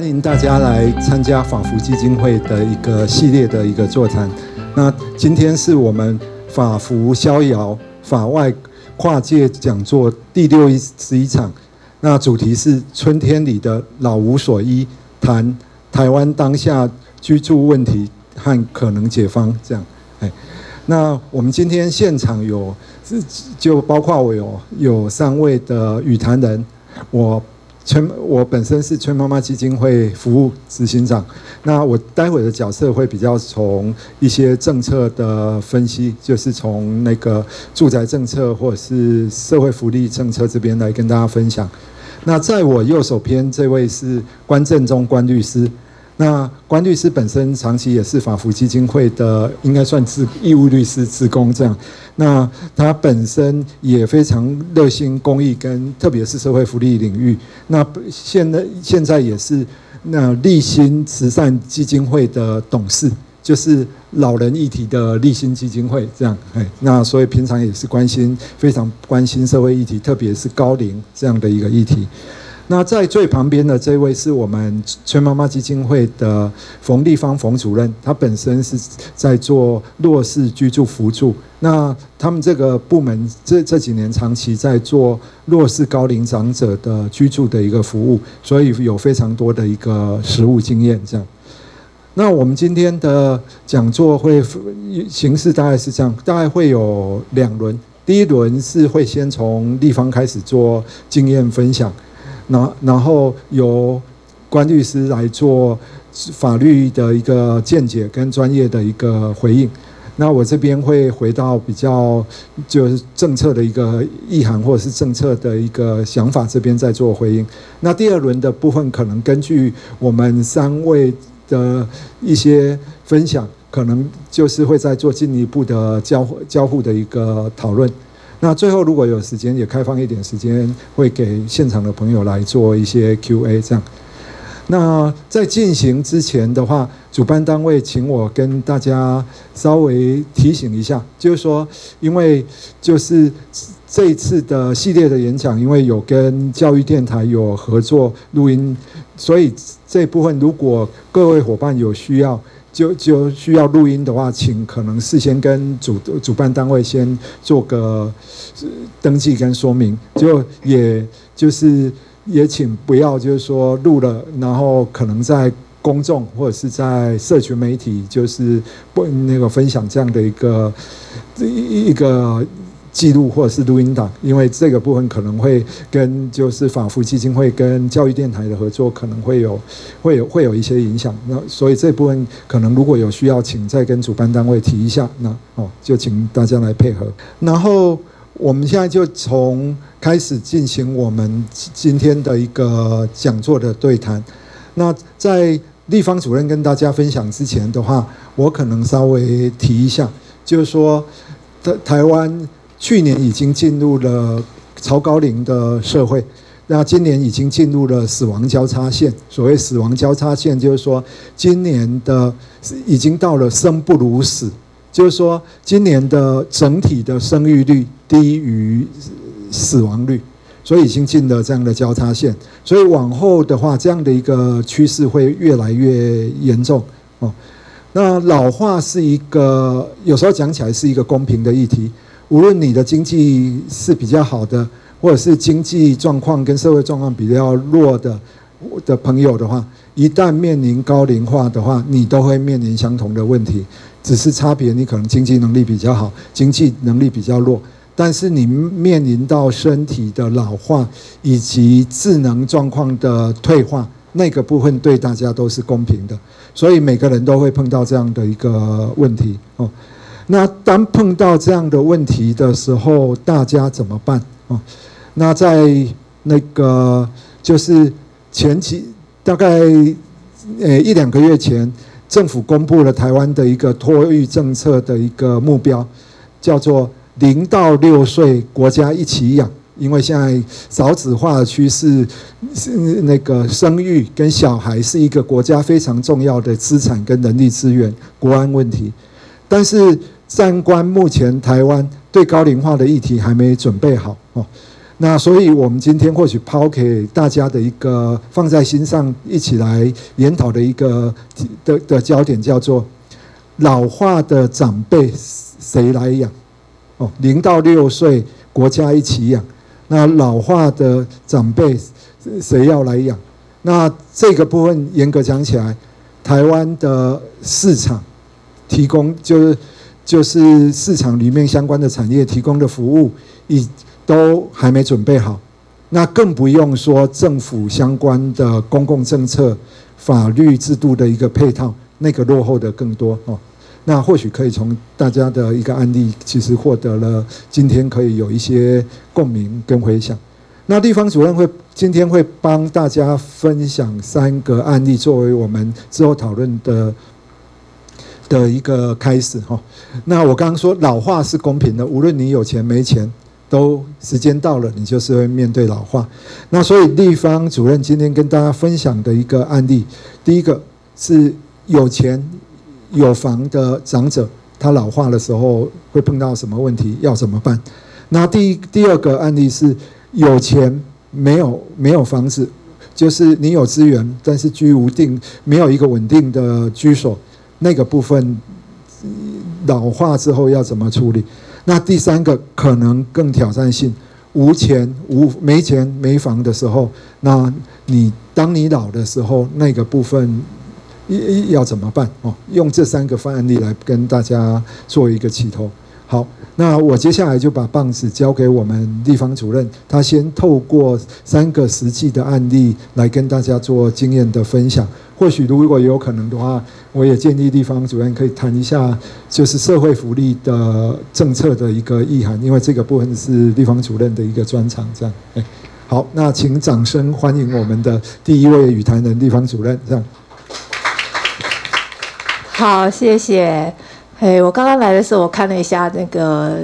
欢迎大家来参加法福基金会的一个系列的一个座谈。那今天是我们法福逍遥法外跨界讲座第六十一场。那主题是春天里的老无所依，谈台湾当下居住问题和可能解方。这样，哎，那我们今天现场有，就包括我有有三位的与谈人，我。崔，我本身是崔妈妈基金会服务执行长。那我待会的角色会比较从一些政策的分析，就是从那个住宅政策或者是社会福利政策这边来跟大家分享。那在我右手边这位是关正中关律师。那关律师本身长期也是法福基金会的，应该算是义务律师职工这样。那他本身也非常热心公益，跟特别是社会福利领域。那现在现在也是那立新慈善基金会的董事，就是老人议题的立新基金会这样。哎，那所以平常也是关心非常关心社会议题，特别是高龄这样的一个议题。那在最旁边的这位是我们崔妈妈基金会的冯立芳冯主任，他本身是在做弱势居住扶助。那他们这个部门这这几年长期在做弱势高龄长者的居住的一个服务，所以有非常多的一个实务经验。这样，那我们今天的讲座会形式大概是这样，大概会有两轮，第一轮是会先从立方开始做经验分享。然然后由关律师来做法律的一个见解跟专业的一个回应，那我这边会回到比较就是政策的一个意涵或者是政策的一个想法这边再做回应。那第二轮的部分可能根据我们三位的一些分享，可能就是会再做进一步的交交互的一个讨论。那最后如果有时间，也开放一点时间，会给现场的朋友来做一些 Q&A 这样。那在进行之前的话，主办单位请我跟大家稍微提醒一下，就是说，因为就是这一次的系列的演讲，因为有跟教育电台有合作录音，所以这部分如果各位伙伴有需要。就就需要录音的话，请可能事先跟主主办单位先做个登记跟说明，就也就是也请不要就是说录了，然后可能在公众或者是在社群媒体就是不那个分享这样的一个一一个。记录或者是录音档，因为这个部分可能会跟就是法服基金会跟教育电台的合作，可能会有会有会有一些影响。那所以这部分可能如果有需要，请再跟主办单位提一下。那哦，就请大家来配合。然后我们现在就从开始进行我们今天的一个讲座的对谈。那在立方主任跟大家分享之前的话，我可能稍微提一下，就是说台台湾。去年已经进入了超高龄的社会，那今年已经进入了死亡交叉线。所谓死亡交叉线，就是说今年的已经到了生不如死，就是说今年的整体的生育率低于死亡率，所以已经进了这样的交叉线。所以往后的话，这样的一个趋势会越来越严重哦。那老化是一个有时候讲起来是一个公平的议题。无论你的经济是比较好的，或者是经济状况跟社会状况比较弱的的朋友的话，一旦面临高龄化的话，你都会面临相同的问题，只是差别你可能经济能力比较好，经济能力比较弱，但是你面临到身体的老化以及智能状况的退化，那个部分对大家都是公平的，所以每个人都会碰到这样的一个问题哦。那当碰到这样的问题的时候，大家怎么办啊？那在那个就是前期大概呃一两个月前，政府公布了台湾的一个托育政策的一个目标，叫做零到六岁国家一起养。因为现在少子化的趋势，是那个生育跟小孩是一个国家非常重要的资产跟人力资源、国安问题，但是。三观目前台湾对高龄化的议题还没准备好哦，那所以我们今天或许抛给大家的一个放在心上，一起来研讨的一个的的焦点叫做老化的长辈谁来养？哦，零到六岁国家一起养，那老化的长辈谁要来养？那这个部分严格讲起来，台湾的市场提供就是就是市场里面相关的产业提供的服务，以都还没准备好，那更不用说政府相关的公共政策、法律制度的一个配套，那个落后的更多哦。那或许可以从大家的一个案例，其实获得了今天可以有一些共鸣跟回响。那地方主任会今天会帮大家分享三个案例，作为我们之后讨论的的一个开始哈。那我刚刚说老化是公平的，无论你有钱没钱，都时间到了，你就是会面对老化。那所以地方主任今天跟大家分享的一个案例，第一个是有钱有房的长者，他老化的时候会碰到什么问题，要怎么办？那第第二个案例是。有钱没有没有房子，就是你有资源，但是居无定，没有一个稳定的居所，那个部分老化之后要怎么处理？那第三个可能更挑战性，无钱无没钱没房的时候，那你当你老的时候，那个部分要怎么办？哦，用这三个范例来跟大家做一个起头。好，那我接下来就把棒子交给我们地方主任，他先透过三个实际的案例来跟大家做经验的分享。或许如果有可能的话，我也建议地方主任可以谈一下，就是社会福利的政策的一个意涵，因为这个部分是地方主任的一个专长。这样，哎，好，那请掌声欢迎我们的第一位与谈人地方主任。这样，好，谢谢。哎，我刚刚来的时候，我看了一下那个，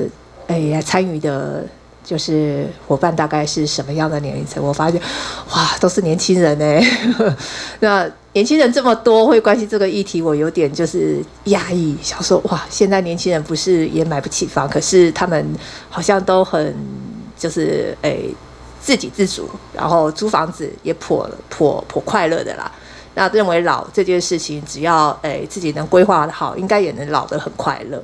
哎呀，参与的，就是伙伴大概是什么样的年龄层？我发现，哇，都是年轻人哎。那年轻人这么多，会关心这个议题，我有点就是压抑，想说，哇，现在年轻人不是也买不起房，可是他们好像都很就是哎自给自足，然后租房子也颇颇颇快乐的啦。那认为老这件事情，只要诶、欸、自己能规划的好，应该也能老得很快乐。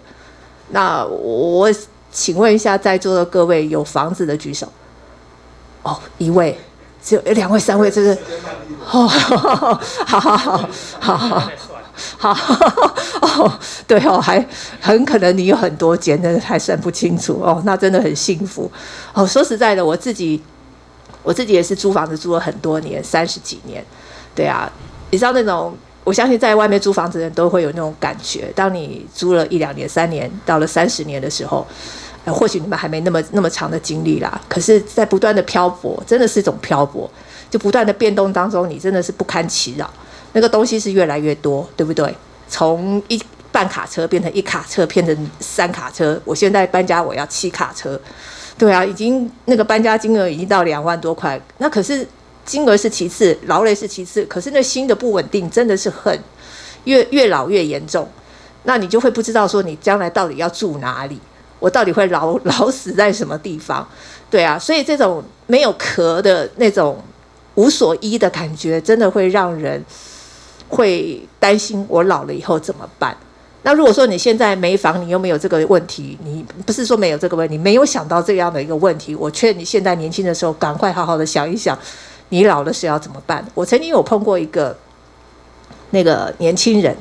那我请问一下，在座的各位有房子的举手。哦，一位，只有两位、三位，这是。哦，好好好好好好哦，对哦，还很可能你有很多间，但是还算不清楚哦。那真的很幸福哦。说实在的，我自己我自己也是租房子租了很多年，三十几年，对啊。你知道那种，我相信在外面租房子的人都会有那种感觉。当你租了一两年、三年，到了三十年的时候，或许你们还没那么那么长的经历啦。可是，在不断的漂泊，真的是一种漂泊，就不断的变动当中，你真的是不堪其扰。那个东西是越来越多，对不对？从一半卡车变成一卡车，变成三卡车。我现在搬家，我要七卡车。对啊，已经那个搬家金额已经到两万多块。那可是。金额是其次，劳累是其次，可是那心的不稳定真的是很越越老越严重，那你就会不知道说你将来到底要住哪里，我到底会老老死在什么地方？对啊，所以这种没有壳的那种无所依的感觉，真的会让人会担心我老了以后怎么办？那如果说你现在没房，你又没有这个问题，你不是说没有这个问题，没有想到这样的一个问题，我劝你现在年轻的时候赶快好好的想一想。你老了是要怎么办？我曾经有碰过一个那个年轻人，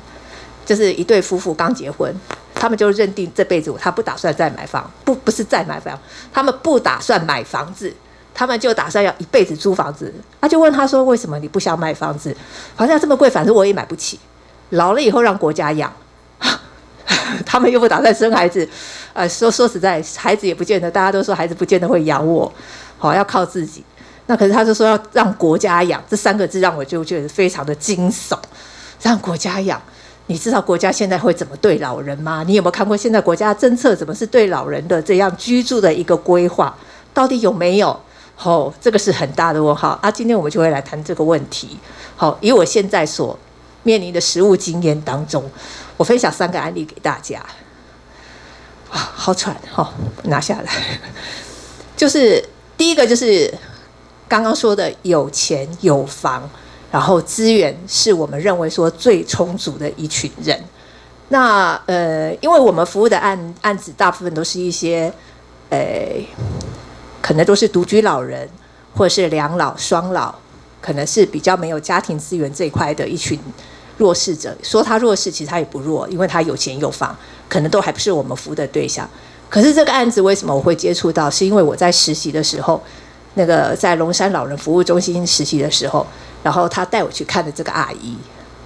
就是一对夫妇刚结婚，他们就认定这辈子他不打算再买房，不不是再买房，他们不打算买房子，他们就打算要一辈子租房子。他就问他说：“为什么你不想买房子？房价这么贵，反正我也买不起。老了以后让国家养，他们又不打算生孩子。呃，说说实在，孩子也不见得，大家都说孩子不见得会养我，好要靠自己。”那可是他就说要让国家养，这三个字让我就觉得非常的惊悚。让国家养，你知道国家现在会怎么对老人吗？你有没有看过现在国家政策怎么是对老人的这样居住的一个规划？到底有没有？哦，这个是很大的问号啊！今天我们就会来谈这个问题。好，以我现在所面临的实务经验当中，我分享三个案例给大家。啊，好喘，好，拿下来，就是。第一个就是刚刚说的有钱有房，然后资源是我们认为说最充足的一群人。那呃，因为我们服务的案案子大部分都是一些，呃，可能都是独居老人，或者是两老双老，可能是比较没有家庭资源这一块的一群弱势者。说他弱势，其实他也不弱，因为他有钱有房，可能都还不是我们服务的对象。可是这个案子为什么我会接触到？是因为我在实习的时候，那个在龙山老人服务中心实习的时候，然后他带我去看的这个阿姨。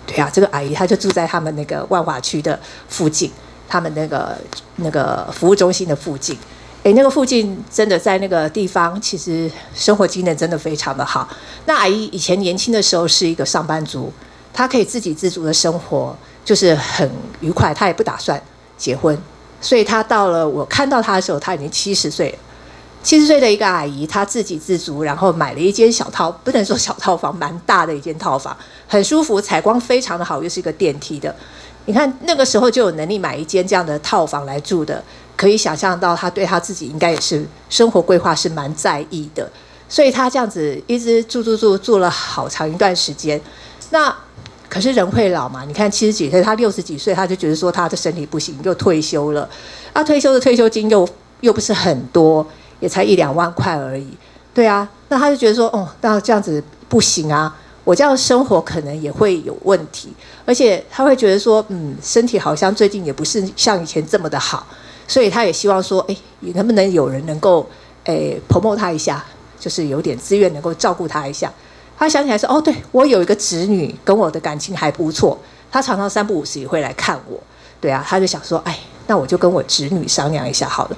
对啊，这个阿姨她就住在他们那个万华区的附近，他们那个那个服务中心的附近。诶，那个附近真的在那个地方，其实生活机能真的非常的好。那阿姨以前年轻的时候是一个上班族，她可以自给自足的生活，就是很愉快。她也不打算结婚，所以她到了我看到她的时候，她已经七十岁。七十岁的一个阿姨，她自给自足，然后买了一间小套，不能说小套房，蛮大的一间套房，很舒服，采光非常的好，又是一个电梯的。你看那个时候就有能力买一间这样的套房来住的，可以想象到她对她自己应该也是生活规划是蛮在意的，所以她这样子一直住住住住了好长一段时间。那可是人会老嘛？你看七十几岁，她六十几岁，她就觉得说她的身体不行，又退休了。啊，退休的退休金又又不是很多。也才一两万块而已，对啊，那他就觉得说，哦，那这样子不行啊，我这样生活可能也会有问题，而且他会觉得说，嗯，身体好像最近也不是像以前这么的好，所以他也希望说，哎，能不能有人能够，哎，promote 他一下，就是有点资源能够照顾他一下。他想起来说，哦，对，我有一个侄女跟我的感情还不错，他常常三不五时也会来看我，对啊，他就想说，哎，那我就跟我侄女商量一下好了。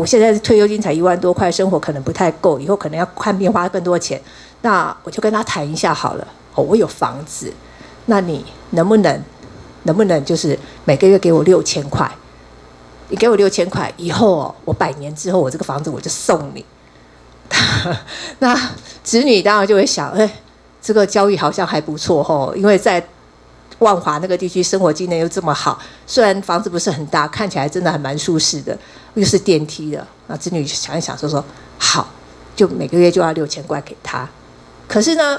我现在退休金才一万多块，生活可能不太够，以后可能要看病花更多钱。那我就跟他谈一下好了。哦，我有房子，那你能不能，能不能就是每个月给我六千块？你给我六千块，以后哦，我百年之后我这个房子我就送你。那子女当然就会想，哎，这个交易好像还不错哦，因为在。万华那个地区生活机能又这么好，虽然房子不是很大，看起来真的还蛮舒适的，又是电梯的。那子女想一想说说好，就每个月就要六千块给他。可是呢，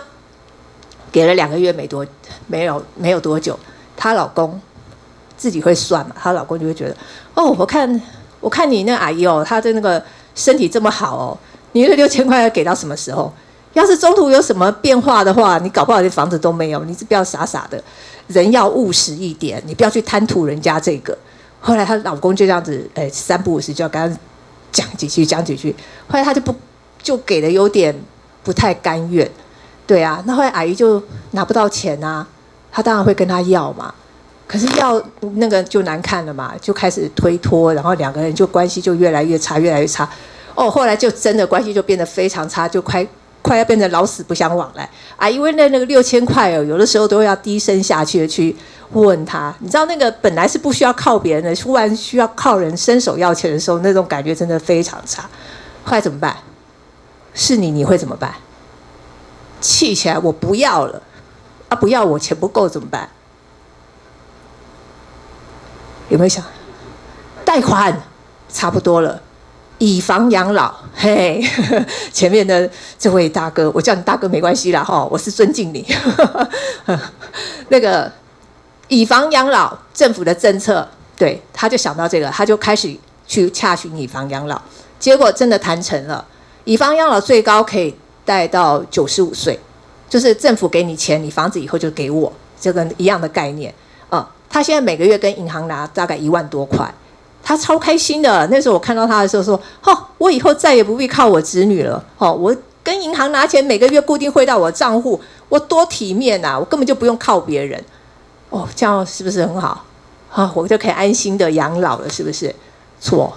给了两个月没多，没有没有多久，她老公自己会算嘛，她老公就会觉得哦，我看我看你那阿姨哦，她的那个身体这么好哦，你那六千块要给到什么时候？要是中途有什么变化的话，你搞不好连房子都没有，你是不要傻傻的。人要务实一点，你不要去贪图人家这个。后来她老公就这样子，哎，三不五时就要跟她讲几句，讲几句。后来她就不就给的有点不太甘愿，对啊。那后来阿姨就拿不到钱啊，她当然会跟他要嘛。可是要那个就难看了嘛，就开始推脱，然后两个人就关系就越来越差，越来越差。哦，后来就真的关系就变得非常差，就快。快要变成老死不相往来啊！因为那那个六千块哦，有的时候都要低声下气的去问他。你知道那个本来是不需要靠别人的，突然需要靠人伸手要钱的时候，那种感觉真的非常差。后来怎么办？是你你会怎么办？气起来我不要了啊！不要我钱不够怎么办？有没有想贷款？差不多了。以房养老，嘿，前面的这位大哥，我叫你大哥没关系啦，哈，我是尊敬你。那个以房养老，政府的政策，对，他就想到这个，他就开始去洽询以房养老，结果真的谈成了，以房养老最高可以贷到九十五岁，就是政府给你钱，你房子以后就给我，这个一样的概念，啊、嗯，他现在每个月跟银行拿大概一万多块。他超开心的。那时候我看到他的时候说：“哦，我以后再也不必靠我子女了。哦，我跟银行拿钱，每个月固定汇到我账户，我多体面呐！我根本就不用靠别人。哦，这样是不是很好？啊，我就可以安心的养老了，是不是？错，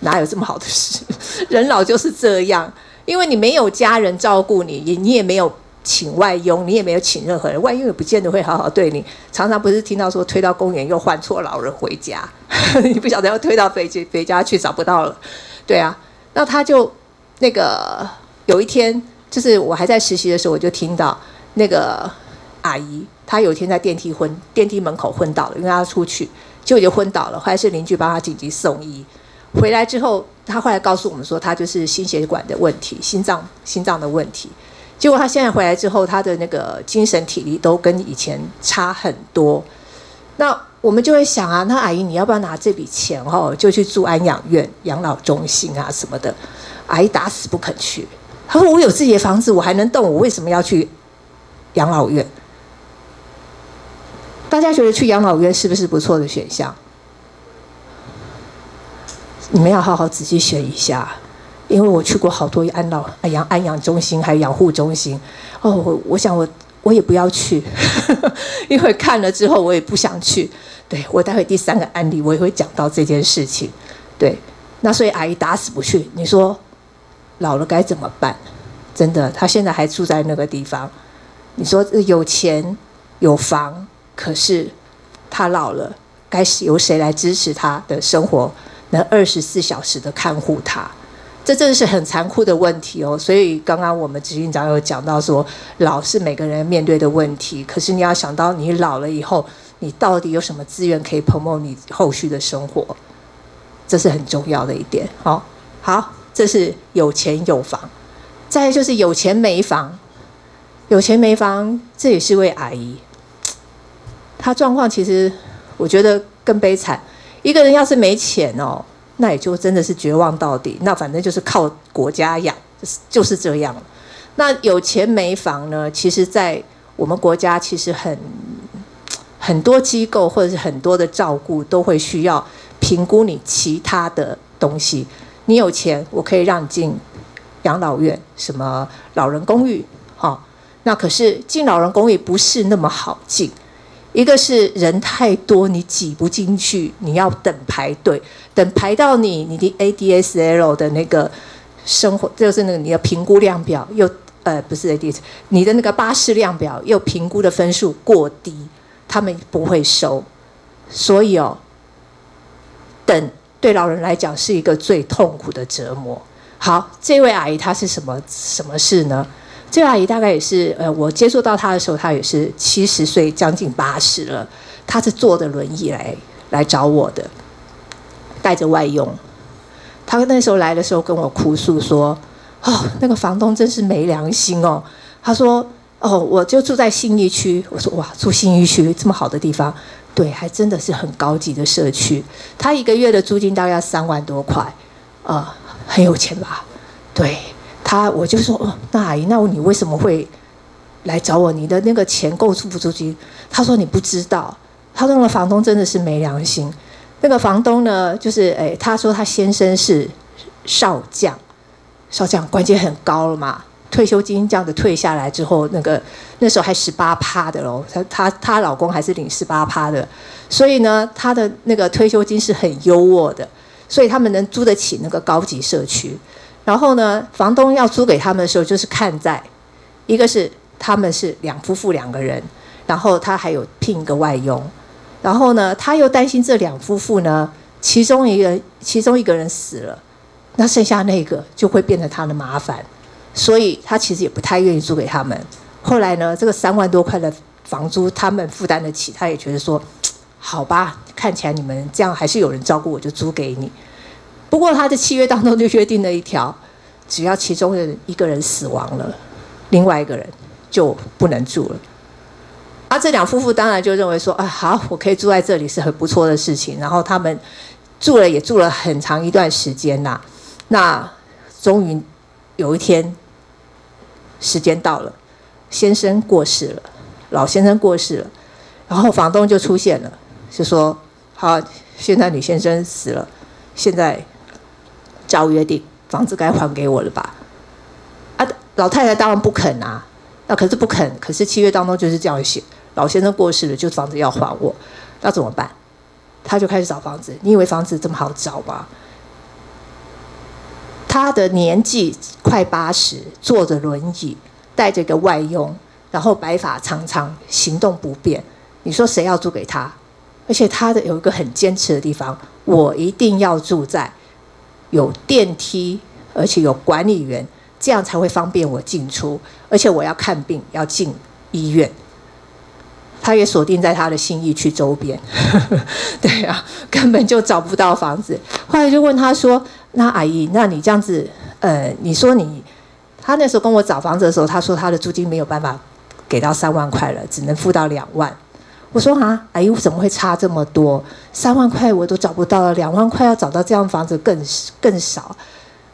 哪有这么好的事？人老就是这样，因为你没有家人照顾你，你你也没有。”请外佣，你也没有请任何人，外佣也不见得会好好对你。常常不是听到说推到公园又换错老人回家，你不晓得要推到别家别家去找不到了。对啊，那他就那个有一天，就是我还在实习的时候，我就听到那个阿姨，她有一天在电梯昏电梯门口昏倒了，因为她出去，结果就昏倒了，后来是邻居帮她紧急送医。回来之后，她后来告诉我们说，她就是心血管的问题，心脏心脏的问题。结果他现在回来之后，他的那个精神体力都跟以前差很多。那我们就会想啊，那阿姨你要不要拿这笔钱哦，就去住安养院、养老中心啊什么的？阿姨打死不肯去。他说：“我有自己的房子，我还能动，我为什么要去养老院？”大家觉得去养老院是不是不错的选项？你们要好好仔细选一下，因为我去过好多安老、安养、安养中心，还有养护中心。哦，我想我我也不要去，因为看了之后我也不想去。对，我待会第三个案例我也会讲到这件事情。对，那所以阿姨打死不去。你说老了该怎么办？真的，她现在还住在那个地方。你说有钱有房，可是她老了，该是由谁来支持她的生活？能二十四小时的看护她？这真的是很残酷的问题哦。所以刚刚我们执行长有讲到说，老是每个人面对的问题。可是你要想到，你老了以后。你到底有什么资源可以 promote 你后续的生活？这是很重要的一点。好，好，这是有钱有房，再就是有钱没房。有钱没房，这也是位阿姨，她状况其实我觉得更悲惨。一个人要是没钱哦，那也就真的是绝望到底。那反正就是靠国家养，就是就是这样。那有钱没房呢？其实，在我们国家其实很。很多机构或者是很多的照顾都会需要评估你其他的东西。你有钱，我可以让你进养老院，什么老人公寓，哈。那可是进老人公寓不是那么好进，一个是人太多，你挤不进去，你要等排队，等排到你你的 ADSL 的那个生活，就是那个你的评估量表又呃不是 ADS，你的那个巴士量表又评估的分数过低。他们不会收，所以哦，等对老人来讲是一个最痛苦的折磨。好，这位阿姨她是什么什么事呢？这位阿姨大概也是呃，我接触到她的时候，她也是七十岁，将近八十了。她是坐着轮椅来来找我的，带着外佣。她那时候来的时候跟我哭诉说：“哦，那个房东真是没良心哦。”她说。哦，我就住在信义区。我说哇，住信义区这么好的地方，对，还真的是很高级的社区。他一个月的租金大概要三万多块，啊、呃，很有钱吧？对他，我就说，哦，那阿姨，那你为什么会来找我？你的那个钱够出不出去？他说你不知道，他说那个房东真的是没良心。那个房东呢，就是哎，他说他先生是少将，少将官阶很高了嘛。退休金这样子退下来之后，那个那时候还十八趴的喽，她她她老公还是领十八趴的，所以呢，她的那个退休金是很优渥的，所以他们能租得起那个高级社区。然后呢，房东要租给他们的时候，就是看在一个是他们是两夫妇两个人，然后他还有聘一个外佣，然后呢，他又担心这两夫妇呢，其中一个其中一个人死了，那剩下那个就会变成他的麻烦。所以他其实也不太愿意租给他们。后来呢，这个三万多块的房租他们负担得起，他也觉得说，好吧，看起来你们这样还是有人照顾，我就租给你。不过他的契约当中就约定了一条，只要其中的一个人死亡了，另外一个人就不能住了。而这两夫妇当然就认为说，啊，好，我可以住在这里是很不错的事情。然后他们住了也住了很长一段时间呐，那终于有一天。时间到了，先生过世了，老先生过世了，然后房东就出现了，就说：“好，现在女先生死了，现在照约定，房子该还给我了吧？”啊，老太太当然不肯啊，那可是不肯，可是契约当中就是这样写，老先生过世了，就房子要还我，那怎么办？他就开始找房子，你以为房子这么好找吗？他的年纪快八十，坐着轮椅，带着个外佣，然后白发苍苍，行动不便。你说谁要租给他？而且他的有一个很坚持的地方，我一定要住在有电梯，而且有管理员，这样才会方便我进出。而且我要看病，要进医院。他也锁定在他的信义区周边，对啊，根本就找不到房子。后来就问他说：“那阿姨，那你这样子，呃，你说你，他那时候跟我找房子的时候，他说他的租金没有办法给到三万块了，只能付到两万。我说啊，阿姨，我怎么会差这么多？三万块我都找不到了，两万块要找到这样房子更更少。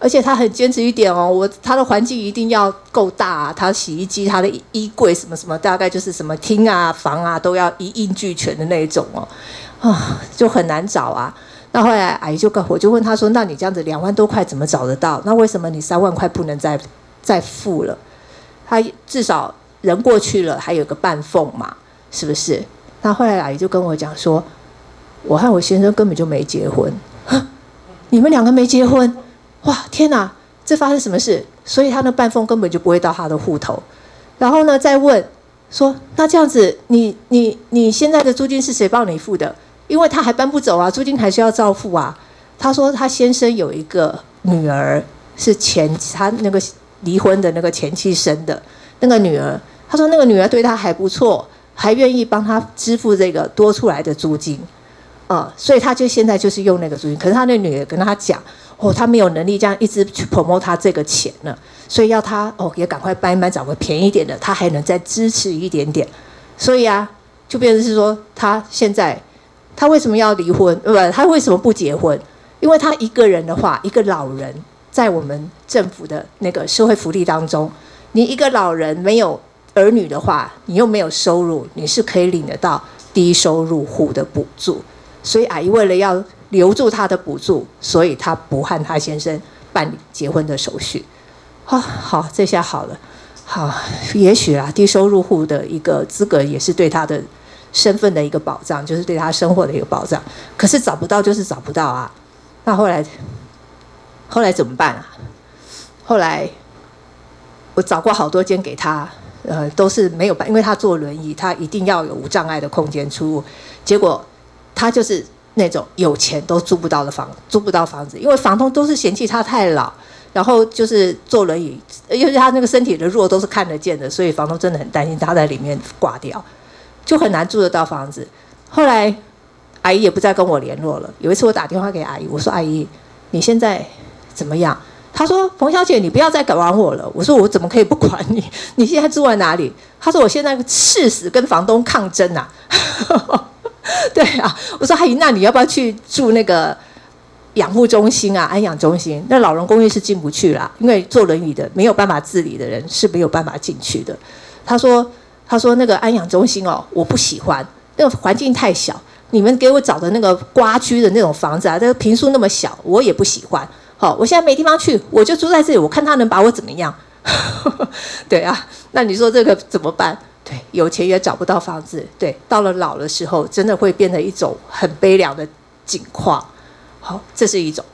而且他很坚持一点哦，我他的环境一定要够大啊，他洗衣机、他的衣柜什么什么，大概就是什么厅啊、房啊都要一应俱全的那一种哦，啊，就很难找啊。那后来阿姨就跟我就问他说：“那你这样子两万多块怎么找得到？那为什么你三万块不能再再付了？他至少人过去了，还有个半缝嘛，是不是？”那后来阿姨就跟我讲说：“我和我先生根本就没结婚，你们两个没结婚。”哇，天哪！这发生什么事？所以他那半封根本就不会到他的户头。然后呢，再问说：“那这样子，你你你现在的租金是谁帮你付的？因为他还搬不走啊，租金还是要照付啊。”他说他先生有一个女儿，是前他那个离婚的那个前妻生的那个女儿。他说那个女儿对他还不错，还愿意帮他支付这个多出来的租金。啊、所以他就现在就是用那个租金。可是他那女儿跟他讲。哦，他没有能力这样一直去 promote 他这个钱了，所以要他哦也赶快搬一搬，找个便宜点的，他还能再支持一点点。所以啊，就变成是说，他现在他为什么要离婚？不，他为什么不结婚？因为他一个人的话，一个老人在我们政府的那个社会福利当中，你一个老人没有儿女的话，你又没有收入，你是可以领得到低收入户的补助。所以阿姨为了要。留住他的补助，所以他不和他先生办理结婚的手续。好，好，这下好了。好，也许啊，低收入户的一个资格也是对他的身份的一个保障，就是对他生活的一个保障。可是找不到就是找不到啊。那后来，后来怎么办啊？后来我找过好多间给他，呃，都是没有办，因为他坐轮椅，他一定要有无障碍的空间出入。结果他就是。那种有钱都租不到的房，租不到房子，因为房东都是嫌弃他太老，然后就是坐轮椅，因为他那个身体的弱都是看得见的，所以房东真的很担心他在里面挂掉，就很难住得到房子。后来阿姨也不再跟我联络了。有一次我打电话给阿姨，我说：“阿姨，你现在怎么样？”她说：“冯小姐，你不要再管我了。”我说：“我怎么可以不管你？你现在住在哪里？”她说：“我现在誓死跟房东抗争呐。”对啊，我说阿姨，那你要不要去住那个养护中心啊？安养中心？那老人公寓是进不去啦，因为坐轮椅的没有办法自理的人是没有办法进去的。他说，他说那个安养中心哦，我不喜欢，那个环境太小。你们给我找的那个瓜区的那种房子啊，这个平数那么小，我也不喜欢。好，我现在没地方去，我就住在这里，我看他能把我怎么样？对啊，那你说这个怎么办？对，有钱也找不到房子。对，到了老的时候，真的会变成一种很悲凉的景况。好，这是一种。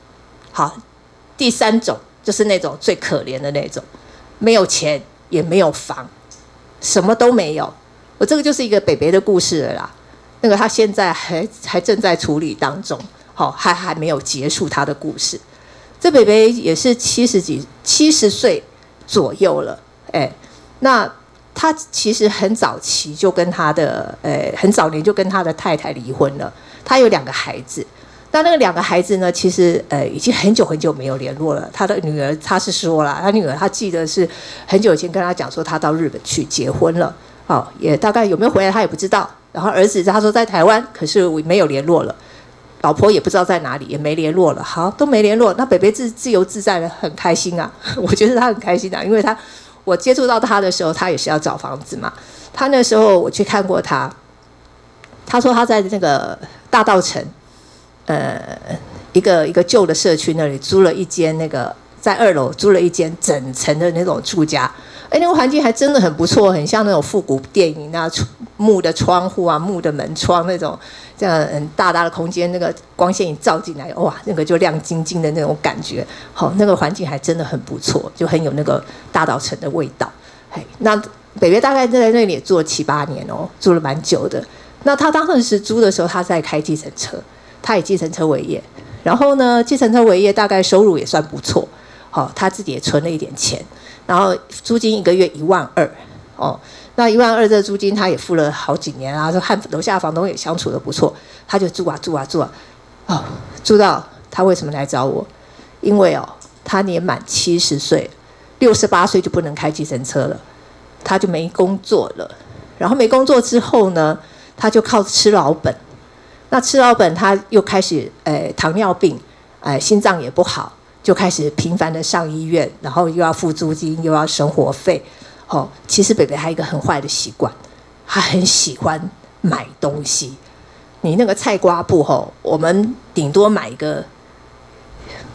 好，第三种就是那种最可怜的那种，没有钱也没有房，什么都没有。我这个就是一个北北的故事了啦。那个他现在还还正在处理当中，好，还还没有结束他的故事。这北北也是七十几、七十岁左右了，哎，那。他其实很早期就跟他的，呃，很早年就跟他的太太离婚了。他有两个孩子，那那个两个孩子呢，其实呃已经很久很久没有联络了。他的女儿，他是说了，他女儿他记得是很久以前跟他讲说他到日本去结婚了，哦，也大概有没有回来他也不知道。然后儿子他说在台湾，可是我没有联络了。老婆也不知道在哪里，也没联络了。好，都没联络，那北北自自由自在的，很开心啊。我觉得他很开心啊，因为他。我接触到他的时候，他也是要找房子嘛。他那时候我去看过他，他说他在那个大道城，呃，一个一个旧的社区那里租了一间那个在二楼租了一间整层的那种住家，哎，那个环境还真的很不错，很像那种复古电影那木的窗户啊，木的门窗那种。这样嗯，大大的空间，那个光线一照进来，哇，那个就亮晶晶的那种感觉，好，那个环境还真的很不错，就很有那个大稻埕的味道。嘿，那北北大概在那里也住了七八年哦，住了蛮久的。那他当时租的时候，他在开计程车，他以计程车为业，然后呢，计程车为业大概收入也算不错，好，他自己也存了一点钱，然后租金一个月一万二，哦。那一万二这租金，他也付了好几年啊，和楼下房东也相处得不错，他就住啊住啊住啊，哦，住到他为什么来找我？因为哦，他年满七十岁，六十八岁就不能开计程车了，他就没工作了。然后没工作之后呢，他就靠吃老本。那吃老本，他又开始诶糖尿病，诶心脏也不好，就开始频繁的上医院，然后又要付租金，又要生活费。哦，其实北北还有一个很坏的习惯，他很喜欢买东西。你那个菜瓜布吼，我们顶多买一个。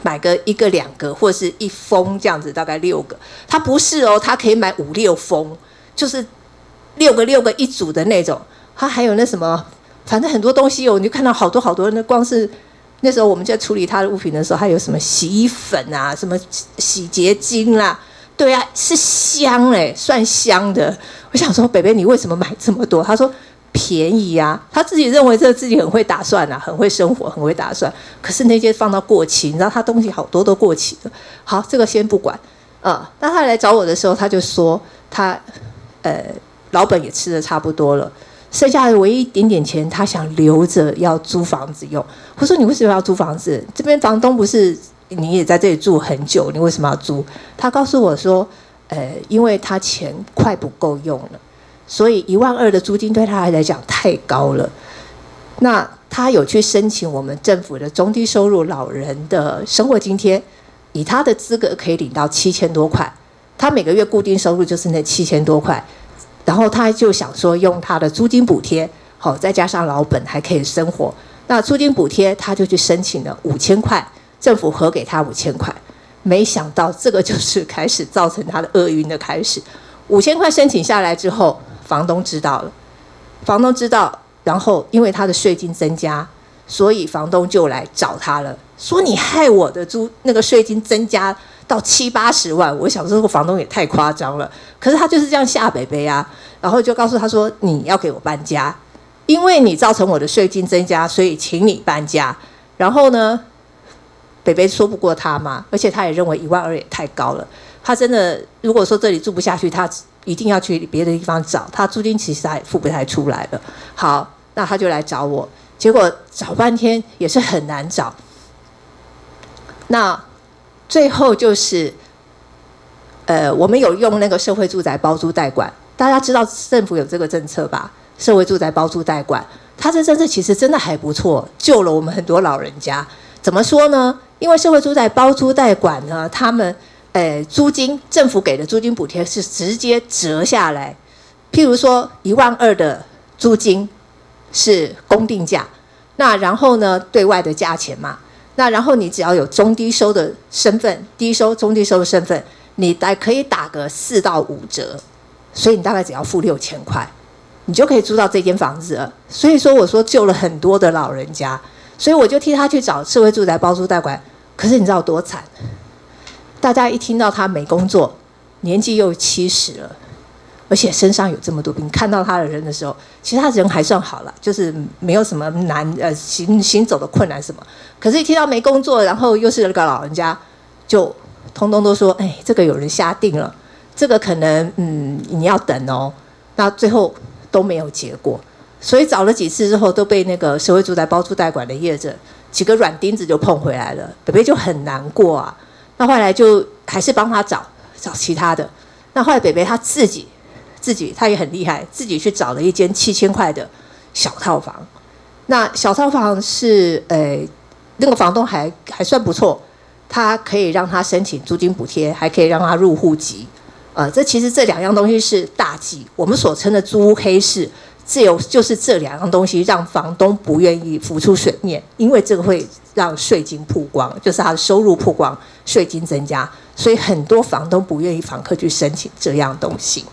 买个一个两个或者是一封这样子，大概六个。他不是哦，他可以买五六封，就是六个六个一组的那种。他还有那什么，反正很多东西哦，你就看到好多好多。那光是那时候我们在处理他的物品的时候，还有什么洗衣粉啊，什么洗洁精啦、对啊，是香哎，算香的。我想说，北北你为什么买这么多？他说。便宜、啊，他自己认为这自己很会打算啊，很会生活，很会打算。可是那些放到过期，你知道他东西好多都过期了。好，这个先不管啊。那他来找我的时候，他就说他呃老本也吃得差不多了，剩下的唯一一点点钱，他想留着要租房子用。我说你为什么要租房子？这边房东不是你也在这里住很久，你为什么要租？他告诉我说，呃，因为他钱快不够用了。所以一万二的租金对他来讲太高了，那他有去申请我们政府的中低收入老人的生活津贴，以他的资格可以领到七千多块，他每个月固定收入就是那七千多块，然后他就想说用他的租金补贴，好再加上老本还可以生活，那租金补贴他就去申请了五千块，政府核给他五千块，没想到这个就是开始造成他的厄运的开始，五千块申请下来之后。房东知道了，房东知道，然后因为他的税金增加，所以房东就来找他了，说你害我的租那个税金增加到七八十万。我想这个房东也太夸张了，可是他就是这样吓北北啊，然后就告诉他说你要给我搬家，因为你造成我的税金增加，所以请你搬家。然后呢，北北说不过他嘛，而且他也认为一万二也太高了，他真的如果说这里住不下去，他。一定要去别的地方找，他租金其实还付不太出来了。好，那他就来找我，结果找半天也是很难找。那最后就是，呃，我们有用那个社会住宅包租代管，大家知道政府有这个政策吧？社会住宅包租代管，它这政策其实真的还不错，救了我们很多老人家。怎么说呢？因为社会住宅包租代管呢，他们。诶，租金政府给的租金补贴是直接折下来，譬如说一万二的租金是公定价，那然后呢，对外的价钱嘛，那然后你只要有中低收的身份，低收中低收的身份，你大概可以打个四到五折，所以你大概只要付六千块，你就可以租到这间房子了。所以说我说救了很多的老人家，所以我就替他去找社会住宅包租代管，可是你知道多惨？大家一听到他没工作，年纪又七十了，而且身上有这么多病，看到他的人的时候，其实他人还算好了，就是没有什么难呃行行走的困难什么。可是，一听到没工作，然后又是那个老人家，就通通都说：“哎，这个有人下定了，这个可能嗯你要等哦。”那最后都没有结果，所以找了几次之后，都被那个社会住宅包租代管的业者几个软钉子就碰回来了，北北就很难过啊。那后来就还是帮他找找其他的。那后来北北他自己自己他也很厉害，自己去找了一间七千块的小套房。那小套房是呃那个房东还还算不错，他可以让他申请租金补贴，还可以让他入户籍。呃，这其实这两样东西是大忌，我们所称的租屋黑市。自由就是这两样东西让房东不愿意浮出水面，因为这个会让税金曝光，就是他的收入曝光，税金增加，所以很多房东不愿意房客去申请这样东西。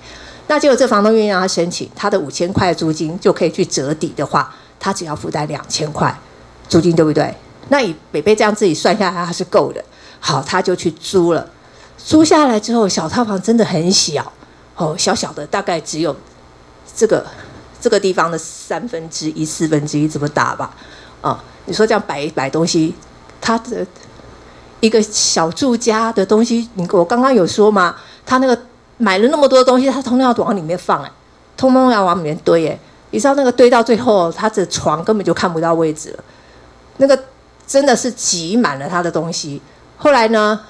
那结果这房东愿意让他申请，他的五千块租金就可以去折抵的话，他只要负担两千块租金，对不对？那以北北这样自己算下来，他是够的。好，他就去租了，租下来之后，小套房真的很小，哦，小小的，大概只有这个。这个地方的三分之一、四分之一这么大吧？啊，你说这样摆一摆东西，他的一个小住家的东西，你我刚刚有说吗，他那个买了那么多东西，他通通要往里面放哎，通通要往里面堆哎，你知道那个堆到最后，他的床根本就看不到位置了，那个真的是挤满了他的东西。后来呢，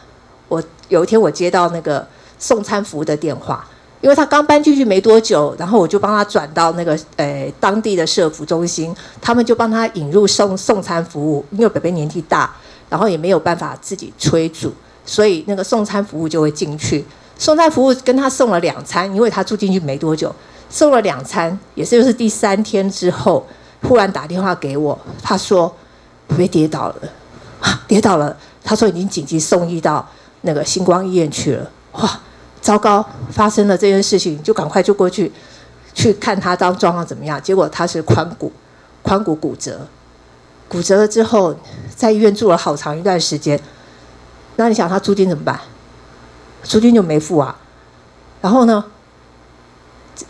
我有一天我接到那个送餐服务的电话，因为他刚搬进去没多久，然后我就帮他转到那个呃当地的社福中心，他们就帮他引入送送餐服务，因为北北年纪大，然后也没有办法自己炊煮，所以那个送餐服务就会进去。送餐服务跟他送了两餐，因为他住进去没多久，送了两餐，也是就是第三天之后，忽然打电话给我，他说北北跌倒了，啊，跌倒了，他说已经紧急送医到那个星光医院去了，哇，糟糕，发生了这件事情，就赶快就过去去看他当状况怎么样，结果他是髋骨髋骨骨折，骨折了之后在医院住了好长一段时间，那你想他租金怎么办？租金就没付啊，然后呢，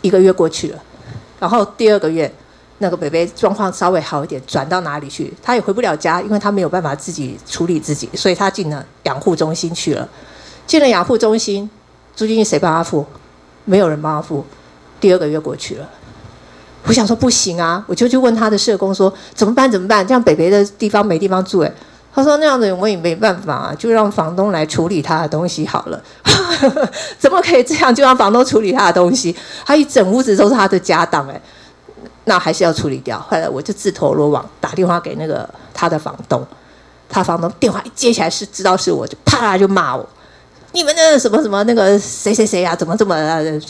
一个月过去了，然后第二个月，那个北北状况稍微好一点，转到哪里去？他也回不了家，因为他没有办法自己处理自己，所以他进了养护中心去了。进了养护中心，租金谁帮他付？没有人帮他付。第二个月过去了，我想说不行啊，我就去问他的社工说怎么办？怎么办？这样北北的地方没地方住诶。他说：“那样子我也没办法啊，就让房东来处理他的东西好了。怎么可以这样？就让房东处理他的东西？他一整屋子都是他的家当，哎，那还是要处理掉。后来我就自投罗网，打电话给那个他的房东。他房东电话一接起来是知道是我，就啪就骂我：你们那什么什么那个谁谁谁呀，怎么这么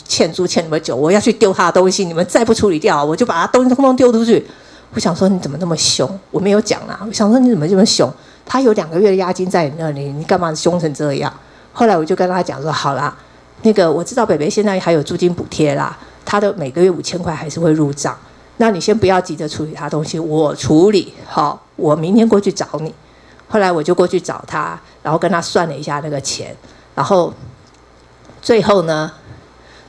欠租欠那么久？我要去丢他的东西，你们再不处理掉，我就把他东西通通丢出去。我想说你怎么那么凶？我没有讲啊，我想说你怎么这么凶？”他有两个月的押金在你那里，你干嘛凶成这样？后来我就跟他讲说，好啦，那个我知道北北现在还有租金补贴啦，他的每个月五千块还是会入账。那你先不要急着处理他东西，我处理好，我明天过去找你。后来我就过去找他，然后跟他算了一下那个钱，然后最后呢，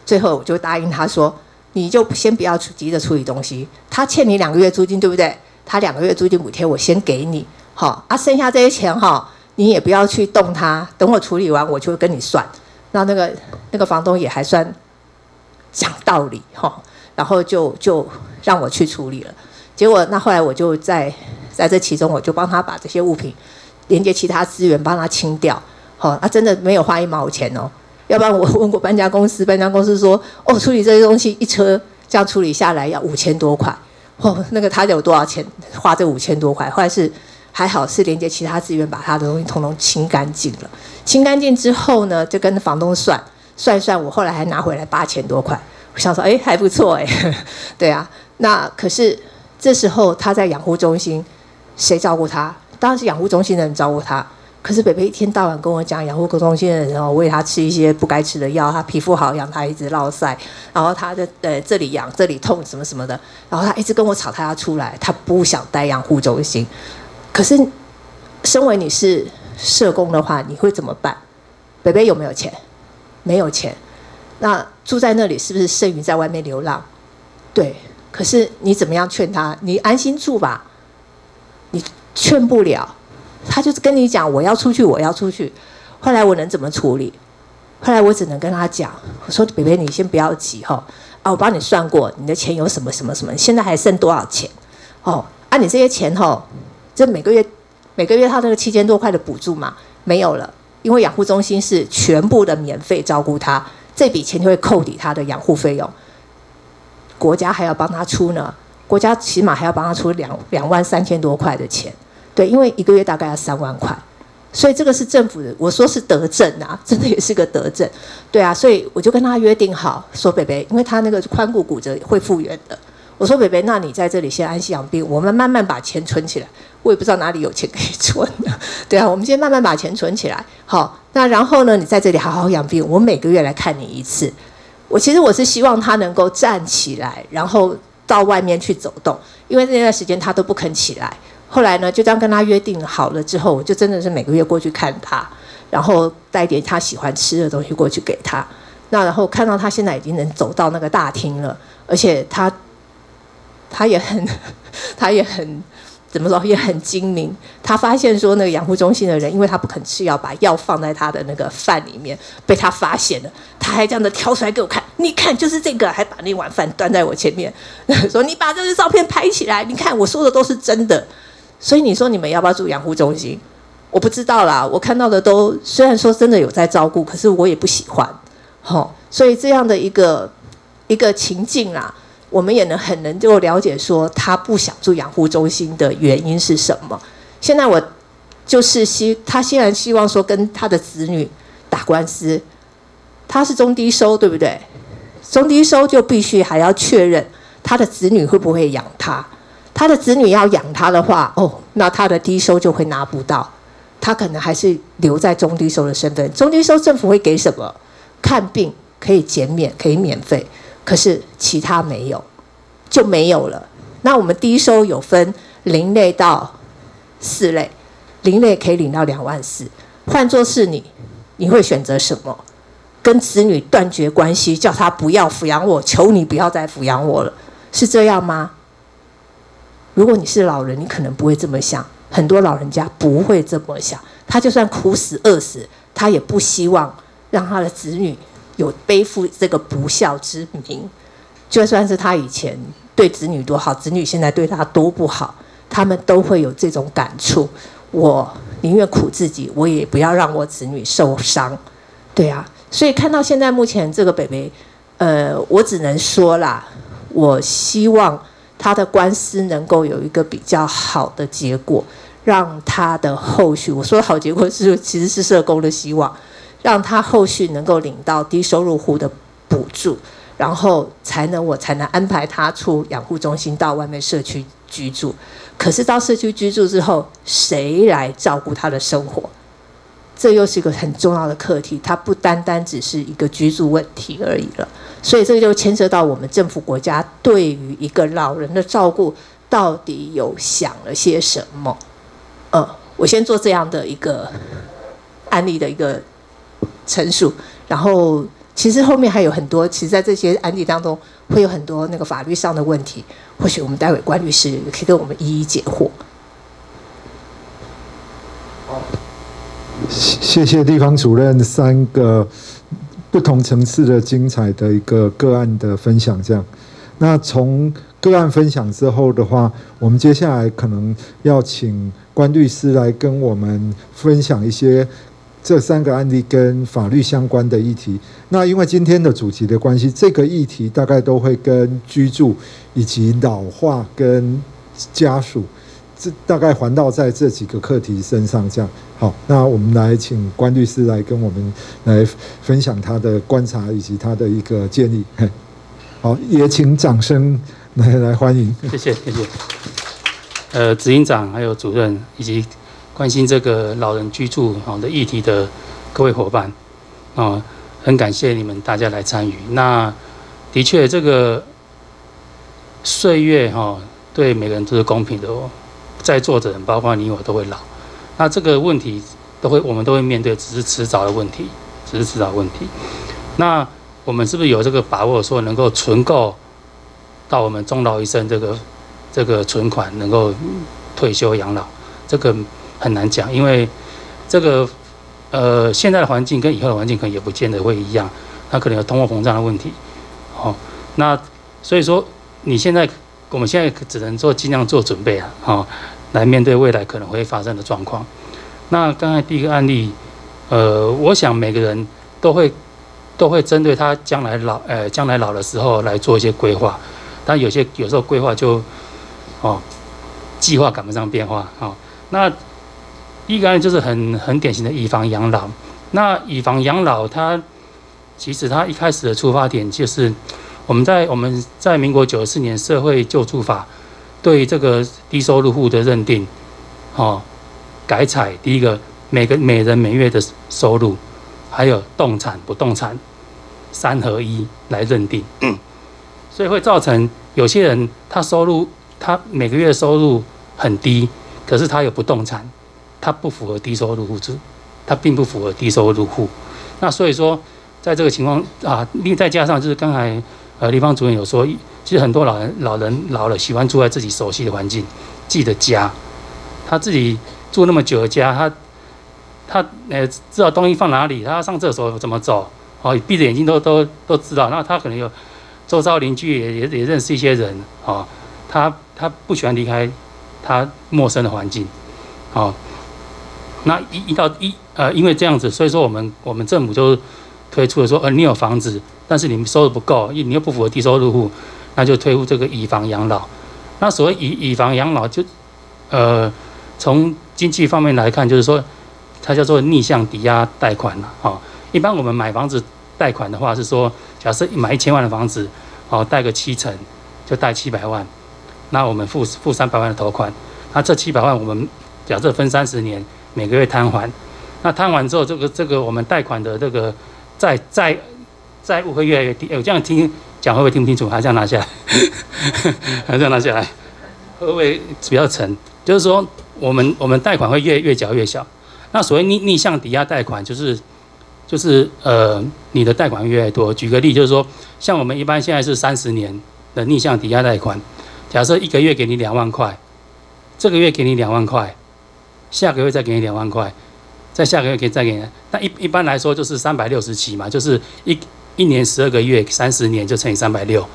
最后我就答应他说，你就先不要急着处理东西，他欠你两个月租金，对不对？他两个月租金补贴我先给你。好啊，剩下这些钱哈，你也不要去动它。等我处理完，我就跟你算。那那个那个房东也还算讲道理哈，然后就就让我去处理了。结果那后来我就在在这其中，我就帮他把这些物品连接其他资源，帮他清掉。好，他真的没有花一毛钱哦。要不然我问过搬家公司，搬家公司说哦，处理这些东西一车这样处理下来要五千多块。哦，那个他有多少钱花这五千多块？后来是。还好是连接其他资源，把他的东西统统清干净了。清干净之后呢，就跟房东算算算，我后来还拿回来八千多块。我想说，哎，还不错哎。对啊，那可是这时候他在养护中心，谁照顾他？当然是养护中心的人照顾他。可是北北一天到晚跟我讲，养护中心的人哦，喂他吃一些不该吃的药，他皮肤好，养他一直落晒，然后他的呃这里痒，这里痛，什么什么的。然后他一直跟我吵，他要出来，他不想待养护中心。可是，身为你是社工的话，你会怎么办？北北有没有钱？没有钱。那住在那里是不是胜于在外面流浪？对。可是你怎么样劝他？你安心住吧。你劝不了，他就是跟你讲我要出去，我要出去。后来我能怎么处理？后来我只能跟他讲，我说北北你先不要急哈。啊，我帮你算过，你的钱有什么什么什么，现在还剩多少钱？哦，啊，你这些钱哈。这每个月，每个月他那个七千多块的补助嘛，没有了，因为养护中心是全部的免费照顾他，这笔钱就会扣抵他的养护费用。国家还要帮他出呢，国家起码还要帮他出两两万三千多块的钱，对，因为一个月大概要三万块，所以这个是政府的，我说是德政啊，真的也是个德政，对啊，所以我就跟他约定好，说北北，因为他那个髋骨骨折会复原的。我说：“北北，那你在这里先安心养病，我们慢慢把钱存起来。我也不知道哪里有钱可以存呢。对啊，我们先慢慢把钱存起来。好，那然后呢，你在这里好好养病，我每个月来看你一次。我其实我是希望他能够站起来，然后到外面去走动，因为那段时间他都不肯起来。后来呢，就这样跟他约定好了之后，我就真的是每个月过去看他，然后带点他喜欢吃的东西过去给他。那然后看到他现在已经能走到那个大厅了，而且他。”他也很，他也很，怎么说也很精明。他发现说那个养护中心的人，因为他不肯吃药，把药放在他的那个饭里面，被他发现了。他还这样子挑出来给我看，你看就是这个，还把那碗饭端在我前面，说你把这个照片拍起来，你看我说的都是真的。所以你说你们要不要住养护中心？我不知道啦，我看到的都虽然说真的有在照顾，可是我也不喜欢。好、所以这样的一个一个情境啦，我们也能很能够了解说他不想住养护中心的原因是什么。现在我就是希他现在希望说跟他的子女打官司，他是中低收，对不对？中低收就必须还要确认他的子女会不会养他。他的子女要养他的话，哦，那他的低收就会拿不到，他可能还是留在中低收的身份。中低收政府会给什么？看病可以减免，可以免费，可是其他没有，就没有了。那我们低收有分零类到四类，零类可以领到两万四。换作是你，你会选择什么？跟子女断绝关系，叫他不要抚养我，求你不要再抚养我了，是这样吗？如果你是老人，你可能不会这么想。很多老人家不会这么想，他就算苦死饿死，他也不希望。让他的子女有背负这个不孝之名，就算是他以前对子女多好，子女现在对他多不好，他们都会有这种感触。我宁愿苦自己，我也不要让我子女受伤。对啊，所以看到现在目前这个北北，呃，我只能说啦，我希望他的官司能够有一个比较好的结果，让他的后续，我说好结果是其实是社工的希望。让他后续能够领到低收入户的补助，然后才能我才能安排他出养护中心到外面社区居住。可是到社区居住之后，谁来照顾他的生活？这又是一个很重要的课题。它不单单只是一个居住问题而已了。所以这个就牵涉到我们政府国家对于一个老人的照顾到底有想了些什么？嗯，我先做这样的一个案例的一个。陈述，然后其实后面还有很多，其实，在这些案例当中，会有很多那个法律上的问题，或许我们待会关律师可以跟我们一一解惑。好，谢谢地方主任三个不同层次的精彩的一个个案的分享。这样，那从个案分享之后的话，我们接下来可能要请关律师来跟我们分享一些。这三个案例跟法律相关的议题，那因为今天的主题的关系，这个议题大概都会跟居住以及老化跟家属，这大概环绕在这几个课题身上。这样好，那我们来请关律师来跟我们来分享他的观察以及他的一个建议。好，也请掌声来来欢迎。谢谢谢谢。呃，执行长还有主任以及。关心这个老人居住好的议题的各位伙伴，啊，很感谢你们大家来参与。那的确，这个岁月哈，对每个人都是公平的哦。在座的人，包括你我，都会老。那这个问题都会，我们都会面对，只是迟早的问题，只是迟早问题。那我们是不是有这个把握，说能够存够到我们终老一生这个这个存款，能够退休养老？这个。很难讲，因为这个呃，现在的环境跟以后的环境可能也不见得会一样，那可能有通货膨胀的问题，哦，那所以说你现在我们现在只能做尽量做准备啊，哦，来面对未来可能会发生的状况。那刚才第一个案例，呃，我想每个人都会都会针对他将来老呃将来老的时候来做一些规划，但有些有时候规划就哦计划赶不上变化，哦，那。第一个案例就是很很典型的以房养老。那以房养老，它其实它一开始的出发点就是我们在我们在民国九十四年社会救助法对这个低收入户的认定，哦，改采第一个每个每人每月的收入，还有动产不动产三合一来认定，所以会造成有些人他收入他每个月收入很低，可是他有不动产。他不符合低收入户制，他并不符合低收入户。那所以说，在这个情况啊，另再加上就是刚才呃，李方主任有说，其实很多老人老人老了喜欢住在自己熟悉的环境，自己的家。他自己住那么久的家，他他呃知道东西放哪里，他上厕所怎么走，哦，闭着眼睛都都都知道。那他可能有周遭邻居也也也认识一些人，哦，他他不喜欢离开他陌生的环境，哦。那一一到一呃，因为这样子，所以说我们我们政府就推出了说，呃，你有房子，但是你们收入不够，你又不符合低收入户，那就推出这个以房养老。那所谓以以房养老就，呃从经济方面来看，就是说它叫做逆向抵押贷款了。哦，一般我们买房子贷款的话是说，假设买一千万的房子，哦，贷个七成，就贷七百万，那我们付付三百万的头款，那这七百万我们假设分三十年。每个月摊还，那摊完之后，这个这个我们贷款的这个债债债务会越来越低。哎，我这样听讲会不会听不清楚？还是这样拿下来？还是这样拿下来？会不会比较沉？就是说，我们我们贷款会越越缴越小。那所谓逆逆向抵押贷款，就是就是呃，你的贷款越来越多。举个例，就是说，像我们一般现在是三十年的逆向抵押贷款，假设一个月给你两万块，这个月给你两万块。下个月再给你两万块，再下个月可以再给你。那一一般来说就是三百六十期嘛，就是一一年十二个月，三十年就乘以三百六。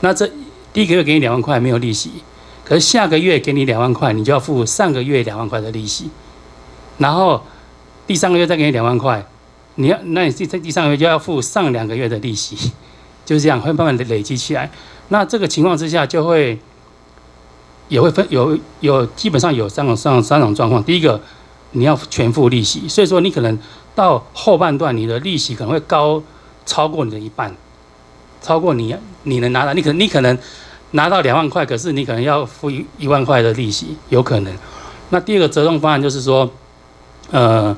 那这第一个月给你两万块没有利息，可是下个月给你两万块，你就要付上个月两万块的利息。然后第三个月再给你两万块，你要那你第第三个月就要付上两个月的利息，就是这样会慢慢累积起来。那这个情况之下就会。也会分有有基本上有三种三种三种状况。第一个，你要全付利息，所以说你可能到后半段，你的利息可能会高超过你的一半，超过你你能拿到，你可你可能拿到两万块，可是你可能要付一一万块的利息，有可能。那第二个折中方案就是说，呃，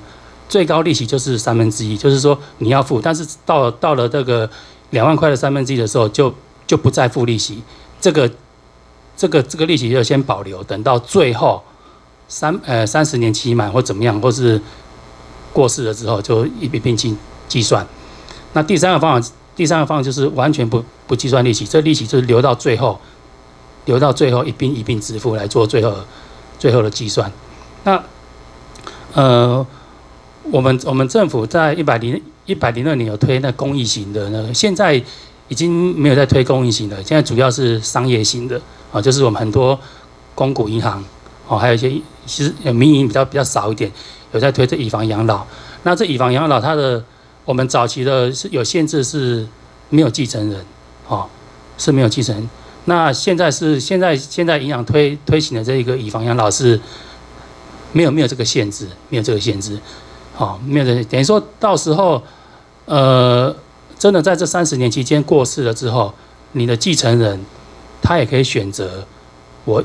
最高利息就是三分之一，就是说你要付，但是到到了这个两万块的三分之一的时候，就就不再付利息，这个。这个这个利息就先保留，等到最后三呃三十年期满或怎么样，或是过世了之后，就一并并计计算。那第三个方法，第三个方法就是完全不不计算利息，这利息就是留到最后，留到最后一并一并支付来做最后最后的计算。那呃，我们我们政府在一百零一百零二年有推那公益型的那，现在已经没有在推公益型的，现在主要是商业型的。啊，就是我们很多公股银行，哦，还有一些其实民营比较比较少一点，有在推这以房养老。那这以房养老，它的我们早期的是有限制，是没有继承人，哦，是没有继承。那现在是现在现在营养推推行的这一个以房养老是没有没有这个限制，没有这个限制，哦，没有这，等于说到时候，呃，真的在这三十年期间过世了之后，你的继承人。他也可以选择，我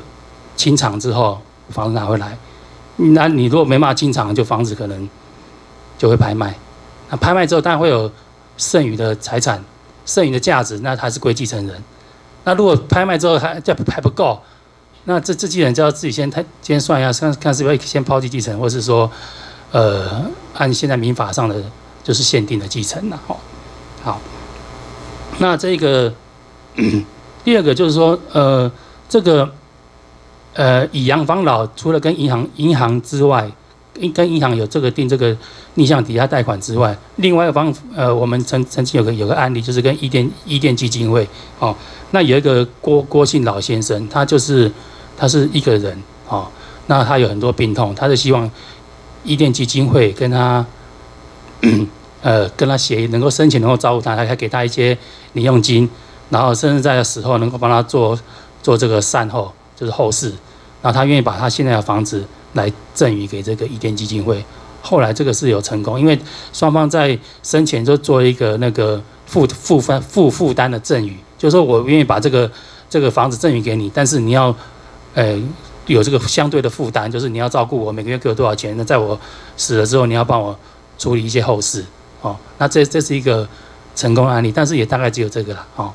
清场之后房子拿回来。那你如果没办法清场，就房子可能就会拍卖。那拍卖之后，当然会有剩余的财产、剩余的价值，那还是归继承人。那如果拍卖之后还这还不够，那这这继承人就要自己先他先算一下，看看是不是先抛弃继承，或是说，呃，按现在民法上的就是限定的继承了。好，好，那这个。第二个就是说，呃，这个，呃，以养房老除了跟银行银行之外，跟银行有这个订这个逆向抵押贷款之外，另外一方，呃，我们曾曾经有个有个案例，就是跟伊甸伊甸基金会，哦，那有一个郭郭姓老先生，他就是他是一个人，哦，那他有很多病痛，他是希望伊甸基金会跟他，呃，跟他协议，能够申请，能够照顾他，还还给他一些零用金。然后甚至在死后能够帮他做做这个善后，就是后事。然后他愿意把他现在的房子来赠与给这个伊甸基金会。后来这个是有成功，因为双方在生前就做一个那个负负负负负担的赠与，就是说我愿意把这个这个房子赠与给你，但是你要呃有这个相对的负担，就是你要照顾我，每个月给我多少钱？那在我死了之后，你要帮我处理一些后事。哦，那这这是一个成功案例，但是也大概只有这个了。哦。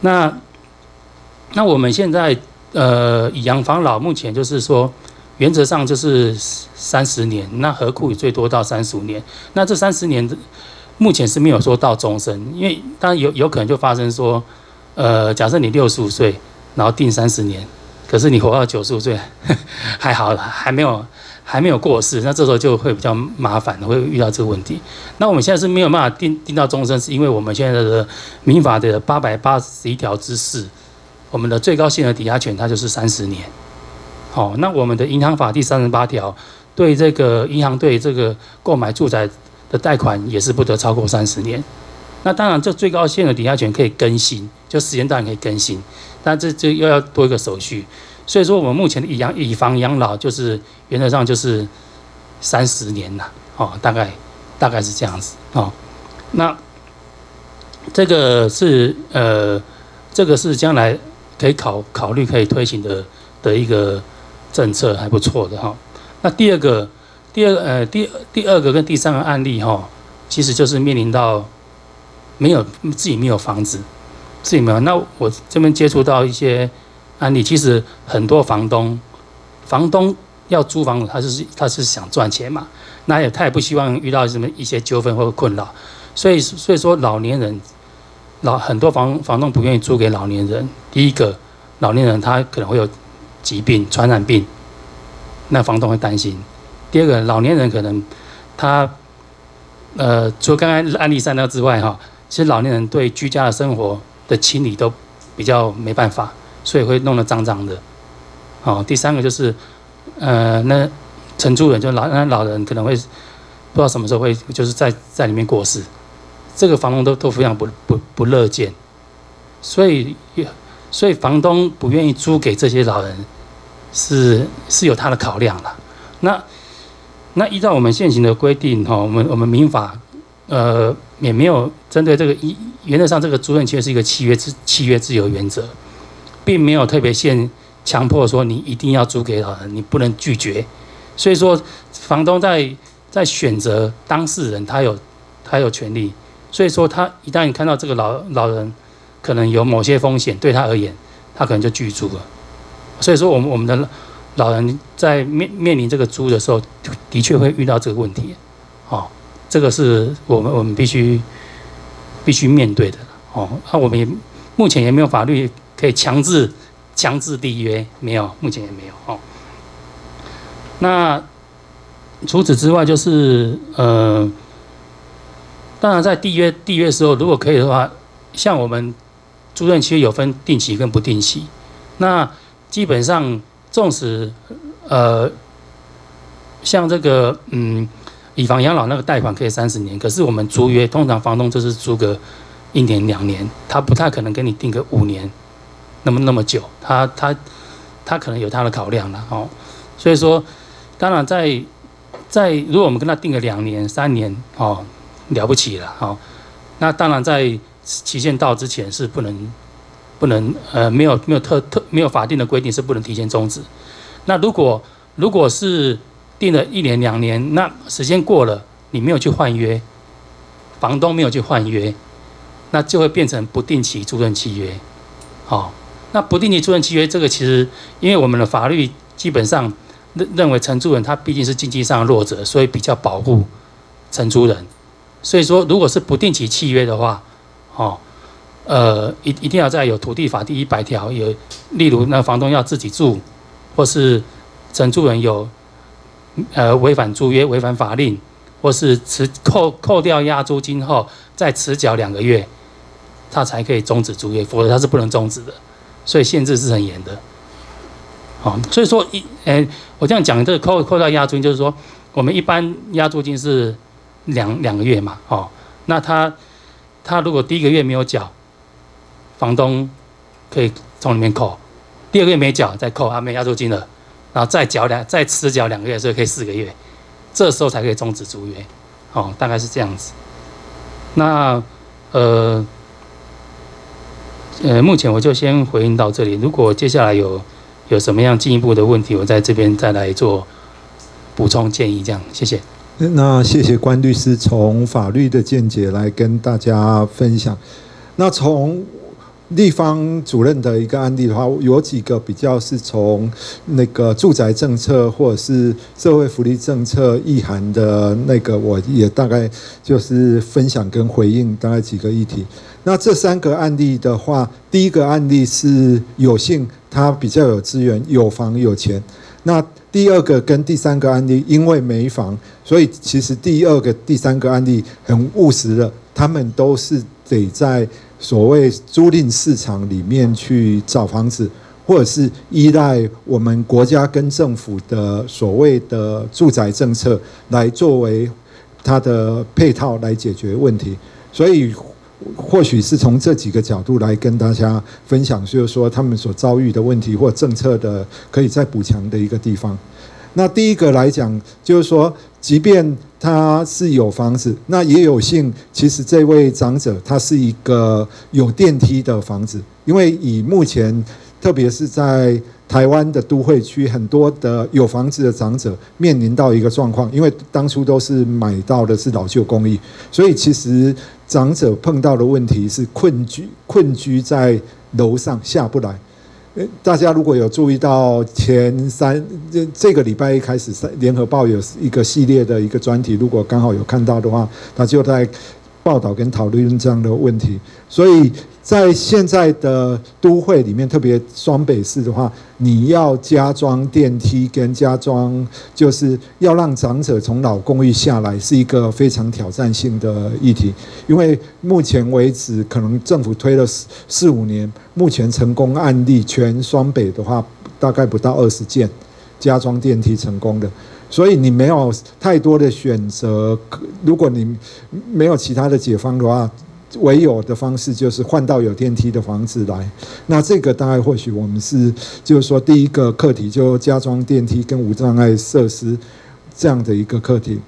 那那我们现在呃以养防老目前就是说，原则上就是三十年，那合库也最多到三十五年。那这三十年目前是没有说到终身，因为当然有有可能就发生说，呃，假设你六十五岁，然后定三十年，可是你活到九十五岁 还好，还没有。还没有过世，那这时候就会比较麻烦，会遇到这个问题。那我们现在是没有办法定定到终身，是因为我们现在的民法的八百八十一条之四，我们的最高限额抵押权它就是三十年。好，那我们的银行法第三十八条对这个银行对这个购买住宅的贷款也是不得超过三十年。那当然，这最高限额抵押权可以更新，就时间段可以更新，但这这又要多一个手续。所以说，我们目前的以养以房养老就是原则上就是三十年了，哦，大概大概是这样子哦。那这个是呃，这个是将来可以考考虑可以推行的的一个政策，还不错的哈。那第二个，第二呃第第二个跟第三个案例哈，其实就是面临到没有自己没有房子，自己没有。那我这边接触到一些。案例其实很多房东，房东要租房子，他就是他是想赚钱嘛，那也他也不希望遇到什么一些纠纷或者困扰，所以所以说老年人，老很多房房东不愿意租给老年人。第一个，老年人他可能会有疾病、传染病，那房东会担心；第二个，老年人可能他，呃，除了刚刚案例三个之外哈，其实老年人对居家的生活的清理都比较没办法。所以会弄得脏脏的，好，第三个就是，呃，那承租人就老那老人可能会不知道什么时候会就是在在里面过世，这个房东都都非常不不不乐见，所以所以房东不愿意租给这些老人，是是有他的考量了。那那依照我们现行的规定哈，我们我们民法呃也没有针对这个一原则上这个租赁契约是一个契约自契约自由原则。并没有特别限强迫说你一定要租给老人，你不能拒绝。所以说，房东在在选择当事人，他有他有权利。所以说，他一旦看到这个老老人可能有某些风险，对他而言，他可能就拒租了。所以说，我们我们的老人在面面临这个租的时候，的确会遇到这个问题。哦，这个是我们我们必须必须面对的。哦，那我们也目前也没有法律。可以强制强制缔约没有？目前也没有哦。那除此之外，就是呃，当然在缔约缔约时候，如果可以的话，像我们租赁契约有分定期跟不定期。那基本上，纵使呃，像这个嗯，以房养老那个贷款可以三十年，可是我们租约通常房东就是租个一年两年，他不太可能跟你定个五年。那么那么久，他他他可能有他的考量了哦，所以说，当然在在如果我们跟他定个两年三年哦，了不起了哦，那当然在期限到之前是不能不能呃没有没有特特没有法定的规定是不能提前终止。那如果如果是定了一年两年，那时间过了你没有去换约，房东没有去换约，那就会变成不定期租赁契约，哦。那不定期租赁契约，这个其实因为我们的法律基本上认认为承租人他毕竟是经济上的弱者，所以比较保护承租人。所以说，如果是不定期契约的话，哦，呃，一一定要在有土地法第一百条有，例如那房东要自己住，或是承租人有呃违反租约、违反法令，或是持扣扣掉押租金后再迟缴两个月，他才可以终止租约，否则他是不能终止的。所以限制是很严的，好，所以说一，诶，我这样讲，这个扣扣掉押租金，就是说，我们一般押租金是两两个月嘛，哦，那他他如果第一个月没有缴，房东可以从里面扣，第二个月没缴再扣，啊，没押租金了，然后再缴两再迟缴两个月，所以可以四个月，这时候才可以终止租约，哦，大概是这样子，那呃。呃，目前我就先回应到这里。如果接下来有有什么样进一步的问题，我在这边再来做补充建议。这样，谢谢。那谢谢关律师从法律的见解来跟大家分享。那从地方主任的一个案例的话，有几个比较是从那个住宅政策或者是社会福利政策意涵的那个，我也大概就是分享跟回应大概几个议题。那这三个案例的话，第一个案例是有幸他比较有资源，有房有钱。那第二个跟第三个案例，因为没房，所以其实第二个、第三个案例很务实的，他们都是得在所谓租赁市场里面去找房子，或者是依赖我们国家跟政府的所谓的住宅政策来作为它的配套来解决问题，所以或许是从这几个角度来跟大家分享，就是说他们所遭遇的问题或政策的可以再补强的一个地方。那第一个来讲，就是说，即便他是有房子，那也有幸，其实这位长者他是一个有电梯的房子，因为以目前，特别是在台湾的都会区，很多的有房子的长者面临到一个状况，因为当初都是买到的是老旧公寓，所以其实长者碰到的问题是困居，困居在楼上下不来。大家如果有注意到前三这这个礼拜一开始，三联合报有一个系列的一个专题，如果刚好有看到的话，那就在报道跟讨论这样的问题，所以。在现在的都会里面，特别双北市的话，你要加装电梯跟加装，就是要让长者从老公寓下来，是一个非常挑战性的议题。因为目前为止，可能政府推了四四五年，目前成功案例全双北的话，大概不到二十件加装电梯成功的，所以你没有太多的选择。如果你没有其他的解方的话，唯有的方式就是换到有电梯的房子来，那这个大概或许我们是就是说第一个课题就加装电梯跟无障碍设施这样的一个课题。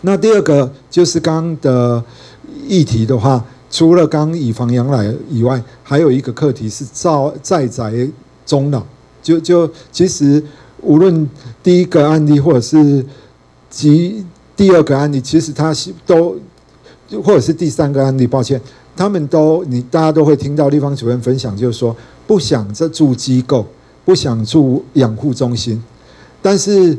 那第二个就是刚的议题的话，除了刚以房养老以外，还有一个课题是造在宅中老。就就其实无论第一个案例或者是及第二个案例，其实它都。或者是第三个案例，抱歉，他们都你大家都会听到地方主任分享，就是说不想再住机构，不想住养护中心，但是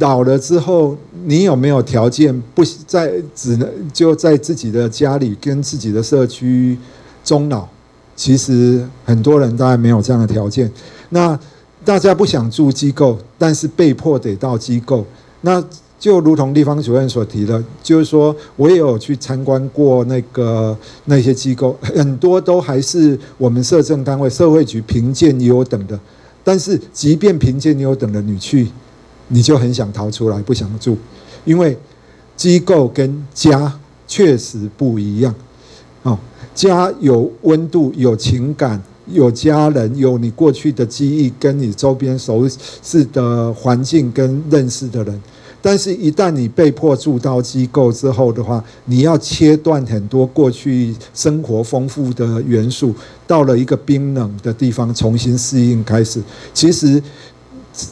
老了之后，你有没有条件不在只能就在自己的家里跟自己的社区终老？其实很多人大概没有这样的条件。那大家不想住机构，但是被迫得到机构，那。就如同地方主任所提的，就是说我也有去参观过那个那些机构，很多都还是我们社政单位、社会局评鉴优等的。但是，即便评鉴优等的，你去，你就很想逃出来，不想住，因为机构跟家确实不一样。哦，家有温度、有情感、有家人、有你过去的记忆，跟你周边熟悉的环境跟认识的人。但是，一旦你被迫住到机构之后的话，你要切断很多过去生活丰富的元素，到了一个冰冷的地方重新适应开始。其实，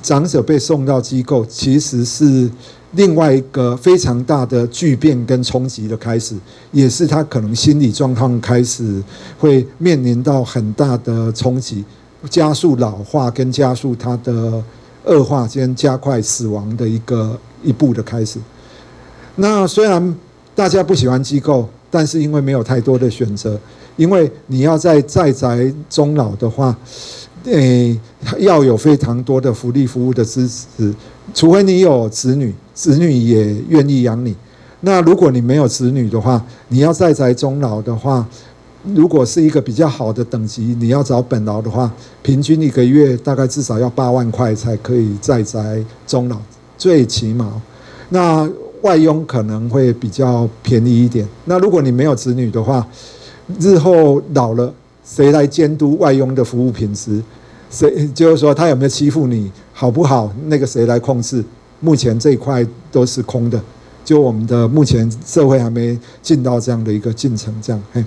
长者被送到机构，其实是另外一个非常大的巨变跟冲击的开始，也是他可能心理状况开始会面临到很大的冲击，加速老化跟加速他的恶化，兼加快死亡的一个。一步的开始。那虽然大家不喜欢机构，但是因为没有太多的选择，因为你要在在宅终老的话，诶，要有非常多的福利服务的支持，除非你有子女，子女也愿意养你。那如果你没有子女的话，你要在宅终老的话，如果是一个比较好的等级，你要找本劳的话，平均一个月大概至少要八万块才可以在宅终老。最起码，那外佣可能会比较便宜一点。那如果你没有子女的话，日后老了，谁来监督外佣的服务品质？谁就是说他有没有欺负你，好不好？那个谁来控制？目前这一块都是空的，就我们的目前社会还没进到这样的一个进程，这样嘿。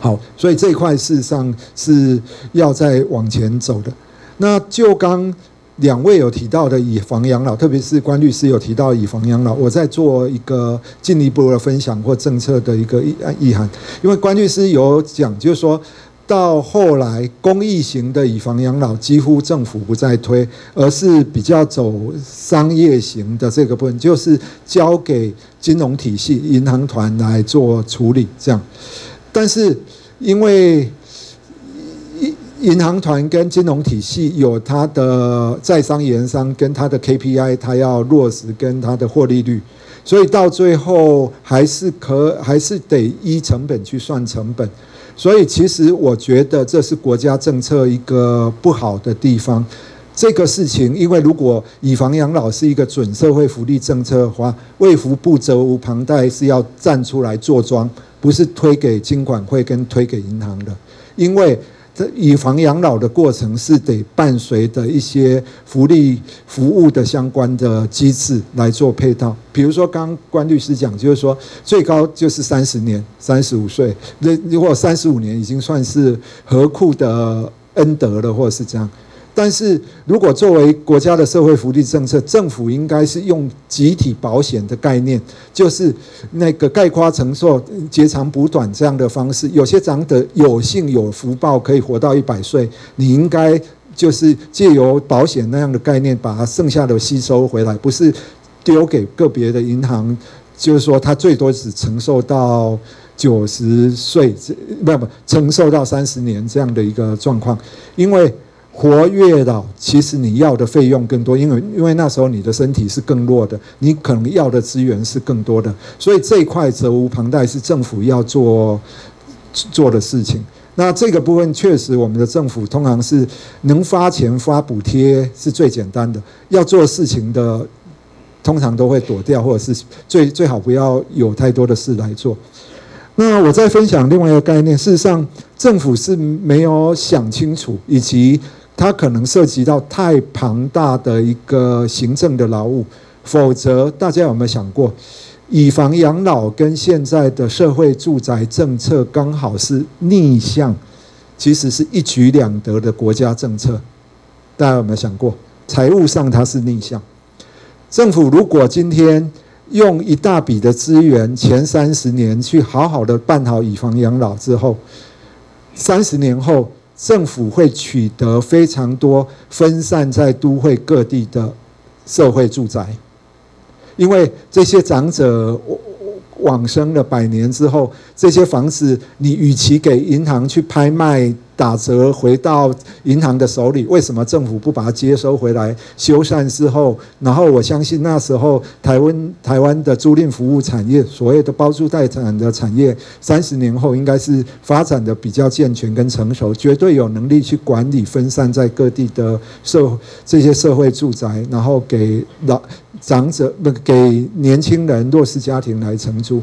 好，所以这一块事实上是要再往前走的。那就刚。两位有提到的以房养老，特别是关律师有提到以房养老，我在做一个进一步的分享或政策的一个意意涵。因为关律师有讲，就是说到后来公益型的以房养老几乎政府不再推，而是比较走商业型的这个部分，就是交给金融体系、银行团来做处理这样。但是因为银行团跟金融体系有它的在商言商，跟它的 KPI，它要落实跟它的获利率，所以到最后还是可还是得依成本去算成本。所以其实我觉得这是国家政策一个不好的地方。这个事情，因为如果以房养老是一个准社会福利政策的话，为福不责无旁贷是要站出来坐庄，不是推给金管会跟推给银行的，因为。这以房养老的过程是得伴随的一些福利服务的相关的机制来做配套，比如说刚刚关律师讲，就是说最高就是三十年，三十五岁，那如果三十五年已经算是何库的恩德了，或者是这样。但是如果作为国家的社会福利政策，政府应该是用集体保险的概念，就是那个概括承受、截长补短这样的方式。有些长者有幸有福报可以活到一百岁，你应该就是借由保险那样的概念，把它剩下的吸收回来，不是丢给个别的银行，就是说他最多只承受到九十岁，不不承受到三十年这样的一个状况，因为。活越老，其实你要的费用更多，因为因为那时候你的身体是更弱的，你可能要的资源是更多的，所以这一块责无旁贷是政府要做做的事情。那这个部分确实，我们的政府通常是能发钱发补贴是最简单的，要做事情的通常都会躲掉，或者是最最好不要有太多的事来做。那我再分享另外一个概念，事实上政府是没有想清楚，以及。它可能涉及到太庞大的一个行政的劳务，否则大家有没有想过，以房养老跟现在的社会住宅政策刚好是逆向，其实是一举两得的国家政策。大家有没有想过，财务上它是逆向？政府如果今天用一大笔的资源，前三十年去好好的办好以房养老之后，三十年后。政府会取得非常多分散在都会各地的社会住宅，因为这些长者往生了百年之后，这些房子你与其给银行去拍卖。打折回到银行的手里，为什么政府不把它接收回来修缮之后？然后我相信那时候台湾台湾的租赁服务产业，所谓的包租代产的产业，三十年后应该是发展的比较健全跟成熟，绝对有能力去管理分散在各地的社这些社会住宅，然后给老长者不给年轻人弱势家庭来承租，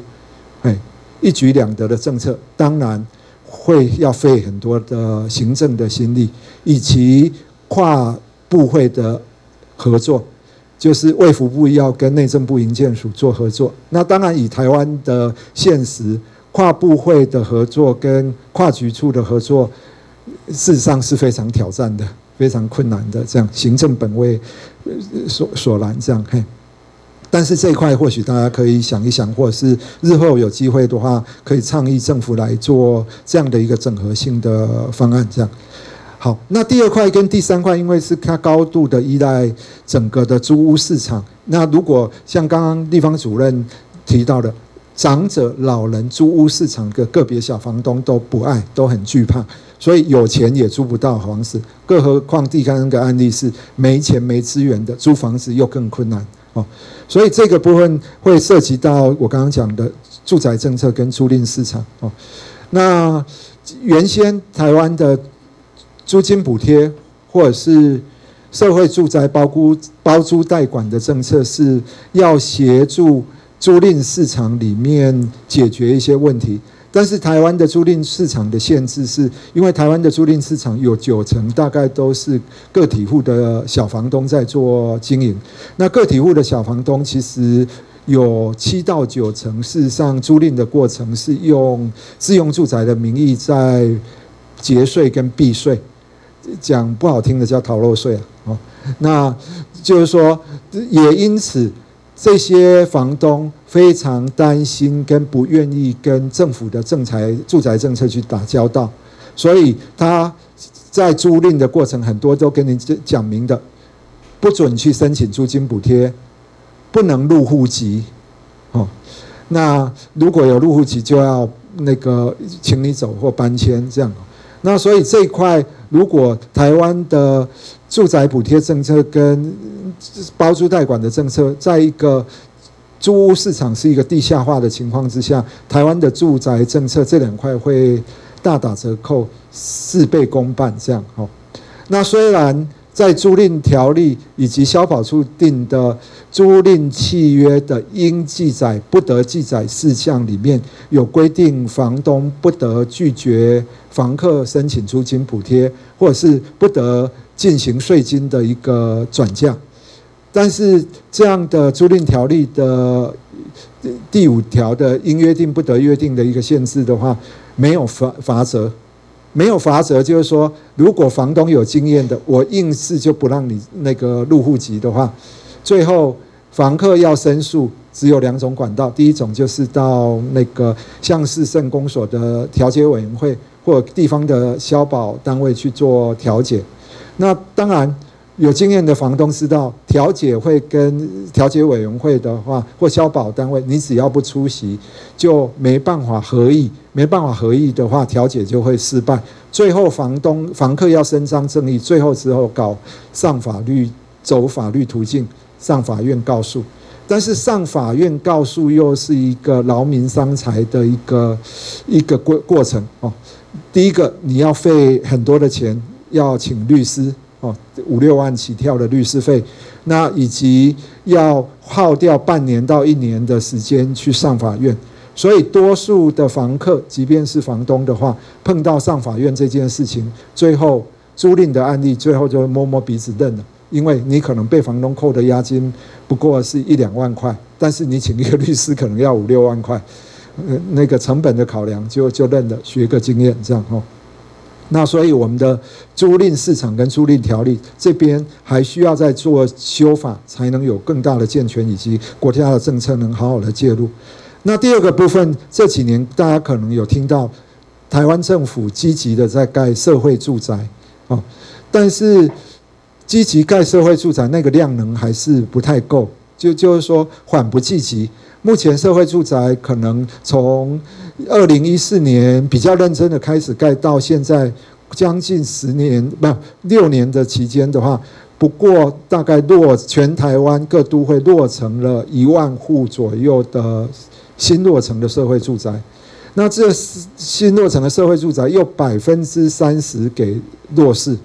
哎，一举两得的政策，当然。会要费很多的行政的心力，以及跨部会的合作，就是卫福部要跟内政部营建署做合作。那当然以台湾的现实，跨部会的合作跟跨局处的合作，事实上是非常挑战的，非常困难的。这样行政本位所所拦，这样嘿。但是这一块或许大家可以想一想，或者是日后有机会的话，可以倡议政府来做这样的一个整合性的方案。这样好，那第二块跟第三块，因为是它高度的依赖整个的租屋市场。那如果像刚刚地方主任提到的，长者、老人租屋市场的个别小房东都不爱，都很惧怕，所以有钱也租不到房子。更何况第三个案例是没钱没资源的，租房子又更困难哦。所以这个部分会涉及到我刚刚讲的住宅政策跟租赁市场哦。那原先台湾的租金补贴或者是社会住宅包租包租代管的政策，是要协助租赁市场里面解决一些问题。但是台湾的租赁市场的限制，是因为台湾的租赁市场有九成大概都是个体户的小房东在做经营。那个体户的小房东其实有七到九成，事实上租赁的过程是用自用住宅的名义在节税跟避税，讲不好听的叫逃漏税啊。哦，那就是说，也因此。这些房东非常担心，跟不愿意跟政府的政财住宅政策去打交道，所以他在租赁的过程很多都跟你讲明的，不准去申请租金补贴，不能入户籍，哦，那如果有入户籍就要那个请你走或搬迁这样，那所以这一块如果台湾的住宅补贴政策跟包租代管的政策，在一个租屋市场是一个地下化的情况之下，台湾的住宅政策这两块会大打折扣，事倍功半这样哦。那虽然在租赁条例以及消保处定的租赁契约的应记载不得记载事项里面有规定，房东不得拒绝房客申请租金补贴，或者是不得进行税金的一个转嫁。但是这样的租赁条例的第五条的应约定不得约定的一个限制的话，没有罚罚则，没有罚则，就是说，如果房东有经验的，我硬是就不让你那个入户籍的话，最后房客要申诉，只有两种管道，第一种就是到那个像是市政公所的调解委员会或地方的消保单位去做调解，那当然。有经验的房东知道，调解会跟调解委员会的话，或消保单位，你只要不出席，就没办法合议。没办法合议的话，调解就会失败。最后，房东、房客要伸张正义，最后之后搞上法律，走法律途径，上法院告诉。但是上法院告诉又是一个劳民伤财的一个一个过过程哦。第一个，你要费很多的钱，要请律师。哦，五六万起跳的律师费，那以及要耗掉半年到一年的时间去上法院，所以多数的房客，即便是房东的话，碰到上法院这件事情，最后租赁的案例，最后就摸摸鼻子认了，因为你可能被房东扣的押金不过是一两万块，但是你请一个律师可能要五六万块，呃，那个成本的考量就就认了，学个经验这样哦。那所以我们的租赁市场跟租赁条例这边还需要再做修法，才能有更大的健全，以及国家的政策能好好的介入。那第二个部分，这几年大家可能有听到台湾政府积极的在盖社会住宅，哦，但是积极盖社会住宅那个量能还是不太够，就就是说缓不济急。目前社会住宅可能从二零一四年比较认真的开始盖，到现在将近十年，不六年的期间的话，不过大概落全台湾各都会落成了一万户左右的新落成的社会住宅。那这新落成的社会住宅又百分之三十给弱势。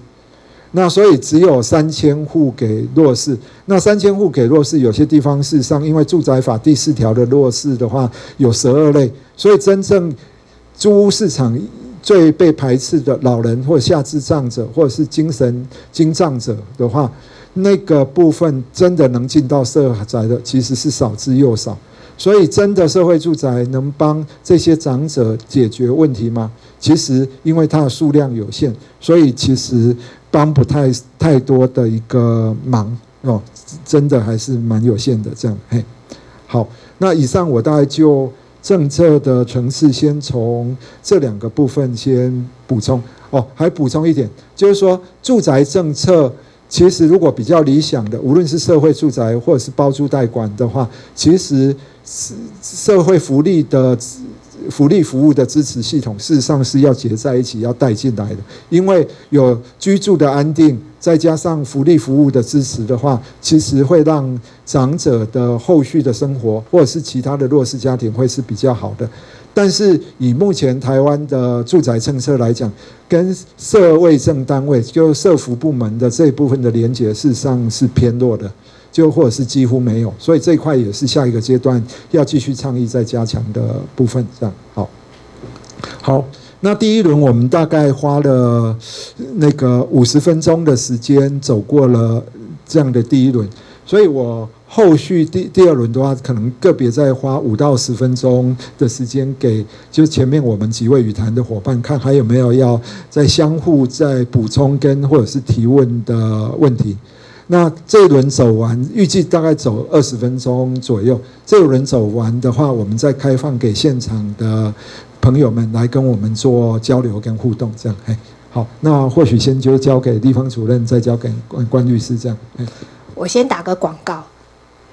那所以只有三千户给弱势，那三千户给弱势，有些地方事实上，因为住宅法第四条的弱势的话有十二类，所以真正租屋市场最被排斥的老人或下智障者或者是精神精障者的话，那个部分真的能进到社宅的其实是少之又少，所以真的社会住宅能帮这些长者解决问题吗？其实因为它的数量有限，所以其实。帮不太太多的一个忙哦，真的还是蛮有限的。这样嘿，好，那以上我大概就政策的层次，先从这两个部分先补充哦。还补充一点，就是说住宅政策其实如果比较理想的，无论是社会住宅或者是包租代管的话，其实是社会福利的。福利服务的支持系统，事实上是要结在一起，要带进来的。因为有居住的安定，再加上福利服务的支持的话，其实会让长者的后续的生活，或者是其他的弱势家庭，会是比较好的。但是以目前台湾的住宅政策来讲，跟社卫政单位，就社福部门的这一部分的连结，事实上是偏弱的。就或者是几乎没有，所以这一块也是下一个阶段要继续倡议再加强的部分。这样好，好，那第一轮我们大概花了那个五十分钟的时间走过了这样的第一轮，所以我后续第第二轮的话，可能个别再花五到十分钟的时间给就前面我们几位语谈的伙伴，看还有没有要再相互再补充跟或者是提问的问题。那这一轮走完，预计大概走二十分钟左右。这一轮走完的话，我们再开放给现场的朋友们来跟我们做交流跟互动，这样。哎，好，那或许先就交给地方主任，再交给关关律师，这样。哎，我先打个广告，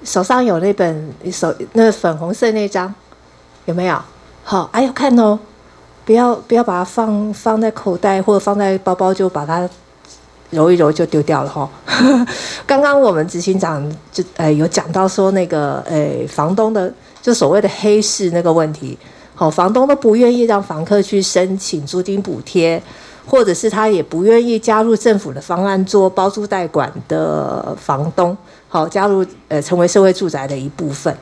手上有那本手那粉红色那张，有没有？好，哎，要看哦，不要不要把它放放在口袋或者放在包包，就把它。揉一揉就丢掉了哈。刚刚我们执行长就呃有讲到说那个呃房东的就所谓的黑市那个问题，好，房东都不愿意让房客去申请租金补贴，或者是他也不愿意加入政府的方案做包租代管的房东，好，加入呃成为社会住宅的一部分。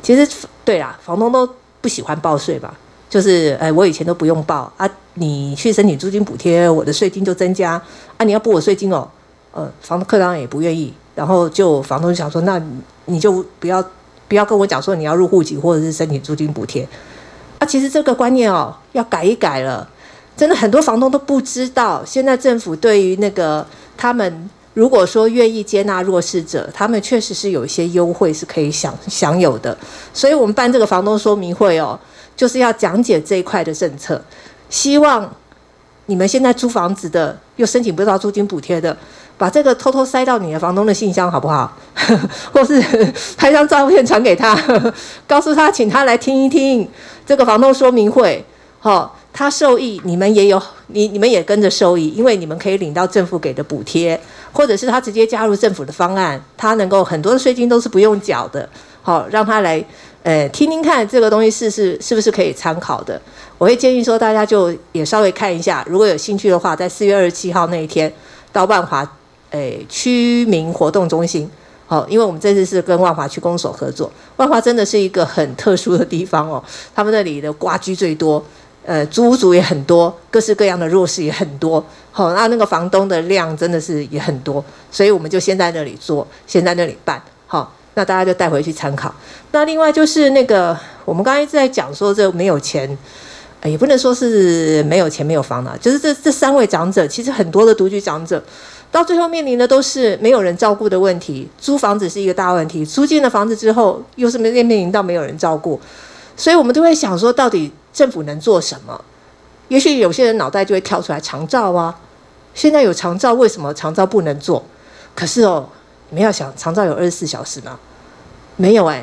其实对啦，房东都不喜欢报税吧？就是哎，我以前都不用报啊，你去申请租金补贴，我的税金就增加啊，你要补我税金哦，呃，房客当然也不愿意，然后就房东想说，那你就不要不要跟我讲说你要入户籍或者是申请租金补贴啊，其实这个观念哦要改一改了，真的很多房东都不知道，现在政府对于那个他们如果说愿意接纳弱势者，他们确实是有一些优惠是可以享享有的，所以我们办这个房东说明会哦。就是要讲解这一块的政策，希望你们现在租房子的又申请不到租金补贴的，把这个偷偷塞到你的房东的信箱好不好？或是 拍张照片传给他，告诉他，请他来听一听这个房东说明会。好，他受益，你们也有，你你们也跟着受益，因为你们可以领到政府给的补贴，或者是他直接加入政府的方案，他能够很多的税金都是不用缴的。好，让他来。呃，听听看这个东西是是是不是可以参考的？我会建议说，大家就也稍微看一下，如果有兴趣的话，在四月二十七号那一天到万华，诶区民活动中心，好，因为我们这次是跟万华区公所合作，万华真的是一个很特殊的地方哦，他们那里的瓜居最多，呃，租屋族也很多，各式各样的弱势也很多，好，那那个房东的量真的是也很多，所以我们就先在那里做，先在那里办，好。那大家就带回去参考。那另外就是那个，我们刚才一直在讲说，这没有钱，也不能说是没有钱没有房了，就是这这三位长者，其实很多的独居长者，到最后面临的都是没有人照顾的问题。租房子是一个大问题，租进了房子之后，又是面面临到没有人照顾，所以我们都会想说，到底政府能做什么？也许有些人脑袋就会跳出来长照啊。现在有长照，为什么长照不能做？可是哦。你们要想长照有二十四小时吗？没有哎、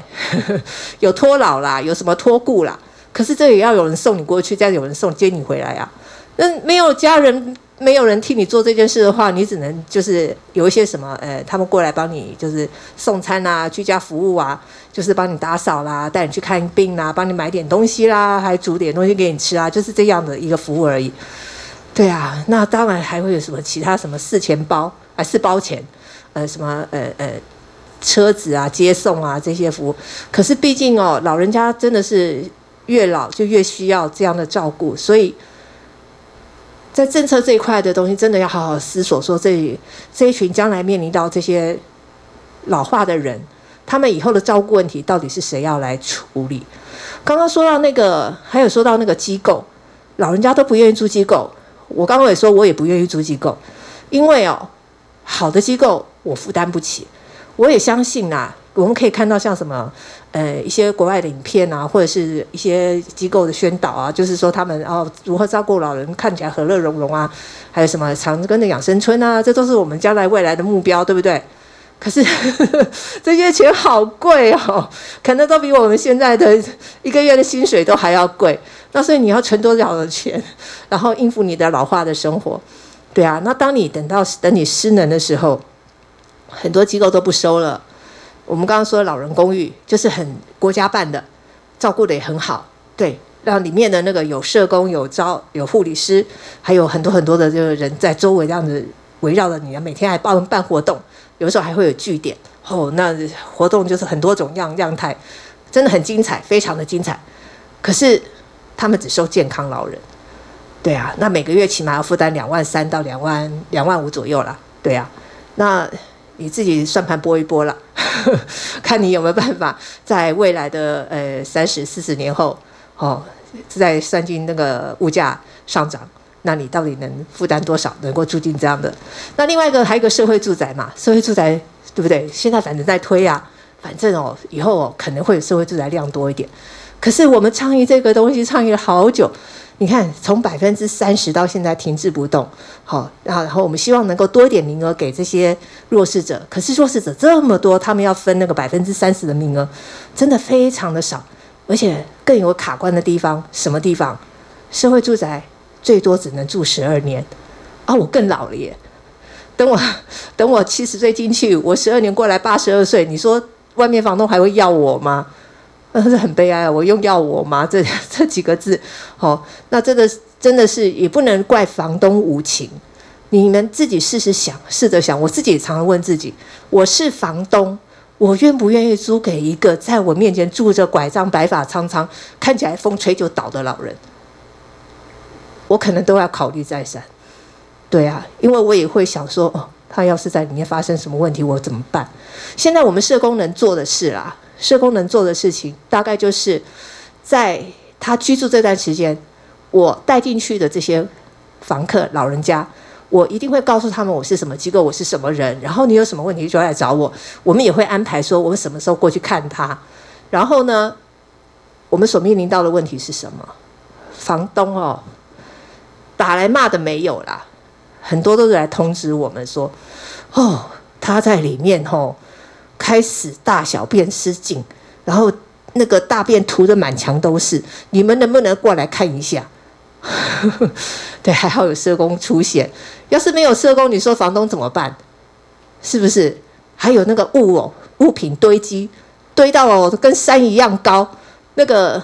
有托老啦，有什么托顾啦。可是这也要有人送你过去，再有人送接你回来啊。那没有家人，没有人替你做这件事的话，你只能就是有一些什么，呃，他们过来帮你就是送餐啊，居家服务啊，就是帮你打扫啦，带你去看病啦，帮你买点东西啦，还煮点东西给你吃啊，就是这样的一个服务而已。对啊，那当然还会有什么其他什么事前包啊是包钱？呃，什么呃呃，车子啊，接送啊，这些服务。可是毕竟哦，老人家真的是越老就越需要这样的照顾，所以在政策这一块的东西，真的要好好思索，说这这一群将来面临到这些老化的人，他们以后的照顾问题到底是谁要来处理？刚刚说到那个，还有说到那个机构，老人家都不愿意住机构。我刚刚也说，我也不愿意住机构，因为哦。好的机构我负担不起，我也相信啊，我们可以看到像什么，呃，一些国外的影片啊，或者是一些机构的宣导啊，就是说他们哦如何照顾老人，看起来和乐融融啊，还有什么长庚的养生村啊，这都是我们将来未来的目标，对不对？可是呵 呵这些钱好贵哦，可能都比我们现在的一个月的薪水都还要贵。那所以你要存多少的钱，然后应付你的老化的生活？对啊，那当你等到等你失能的时候，很多机构都不收了。我们刚刚说老人公寓就是很国家办的，照顾得也很好。对，让里面的那个有社工、有招、有护理师，还有很多很多的这个人在周围这样子围绕着你，每天还办办活动，有时候还会有据点。哦，那活动就是很多种样样态，真的很精彩，非常的精彩。可是他们只收健康老人。对啊，那每个月起码要负担两万三到两万两万五左右了。对啊，那你自己算盘拨一拨了，看你有没有办法在未来的呃三十四十年后，哦，再算进那个物价上涨，那你到底能负担多少，能够住进这样的？那另外一个还有一个社会住宅嘛，社会住宅对不对？现在反正在推啊，反正哦以后哦可能会有社会住宅量多一点。可是我们倡议这个东西倡议了好久。你看，从百分之三十到现在停滞不动，好，然后然后我们希望能够多一点名额给这些弱势者，可是弱势者这么多，他们要分那个百分之三十的名额，真的非常的少，而且更有卡关的地方，什么地方？社会住宅最多只能住十二年，啊，我更老了耶，等我等我七十岁进去，我十二年过来八十二岁，你说外面房东还会要我吗？那 是很悲哀啊！我用要我吗？这这几个字，哦，那真的真的是也不能怪房东无情。你们自己试试想，试着想，我自己也常常问自己：我是房东，我愿不愿意租给一个在我面前拄着拐杖、白发苍苍、看起来风吹就倒的老人？我可能都要考虑再三。对啊，因为我也会想说，哦，他要是在里面发生什么问题，我怎么办？现在我们社工能做的事啦。社工能做的事情，大概就是在他居住这段时间，我带进去的这些房客老人家，我一定会告诉他们我是什么机构，我是什么人，然后你有什么问题就来找我。我们也会安排说我们什么时候过去看他。然后呢，我们所面临到的问题是什么？房东哦，打来骂的没有啦，很多都是来通知我们说，哦，他在里面哦。开始大小便失禁，然后那个大便涂得满墙都是。你们能不能过来看一下？对，还好有社工出现。要是没有社工，你说房东怎么办？是不是？还有那个物哦，物品堆积，堆到哦跟山一样高。那个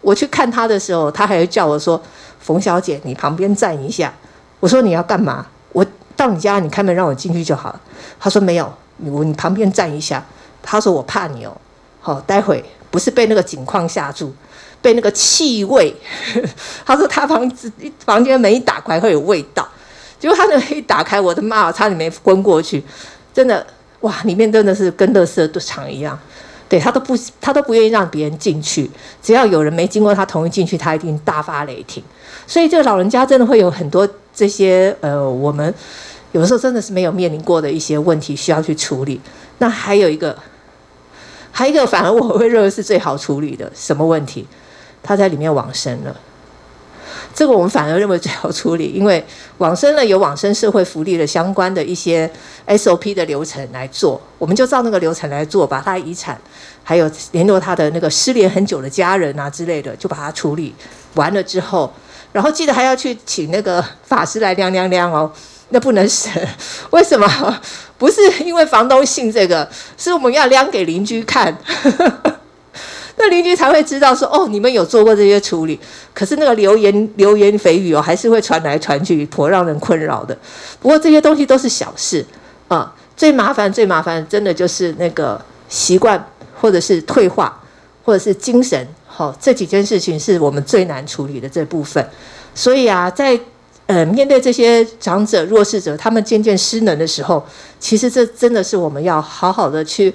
我去看他的时候，他还叫我说：“冯小姐，你旁边站一下。”我说：“你要干嘛？我到你家，你开门让我进去就好了。”他说：“没有。”我你旁边站一下，他说我怕你哦，好，待会不是被那个景况吓住，被那个气味，他说他房子房间门一打开会有味道，结果他那一打开，我的妈，差点没昏过去，真的哇，里面真的是跟垃圾场一样，对他都不他都不愿意让别人进去，只要有人没经过他同意进去，他一定大发雷霆，所以这个老人家真的会有很多这些呃我们。有时候真的是没有面临过的一些问题需要去处理。那还有一个，还有一个，反而我会认为是最好处理的什么问题？他在里面往生了，这个我们反而认为最好处理，因为往生了有往生社会福利的相关的一些 SOP 的流程来做，我们就照那个流程来做，把他遗产还有联络他的那个失联很久的家人啊之类的，就把它处理完了之后，然后记得还要去请那个法师来量量量哦。那不能省，为什么？不是因为房东信这个，是我们要量给邻居看，那邻居才会知道说哦，你们有做过这些处理。可是那个流言流言蜚语哦，还是会传来传去，颇让人困扰的。不过这些东西都是小事啊，最麻烦最麻烦，真的就是那个习惯，或者是退化，或者是精神，好，这几件事情是我们最难处理的这部分。所以啊，在呃，面对这些长者、弱势者，他们渐渐失能的时候，其实这真的是我们要好好的去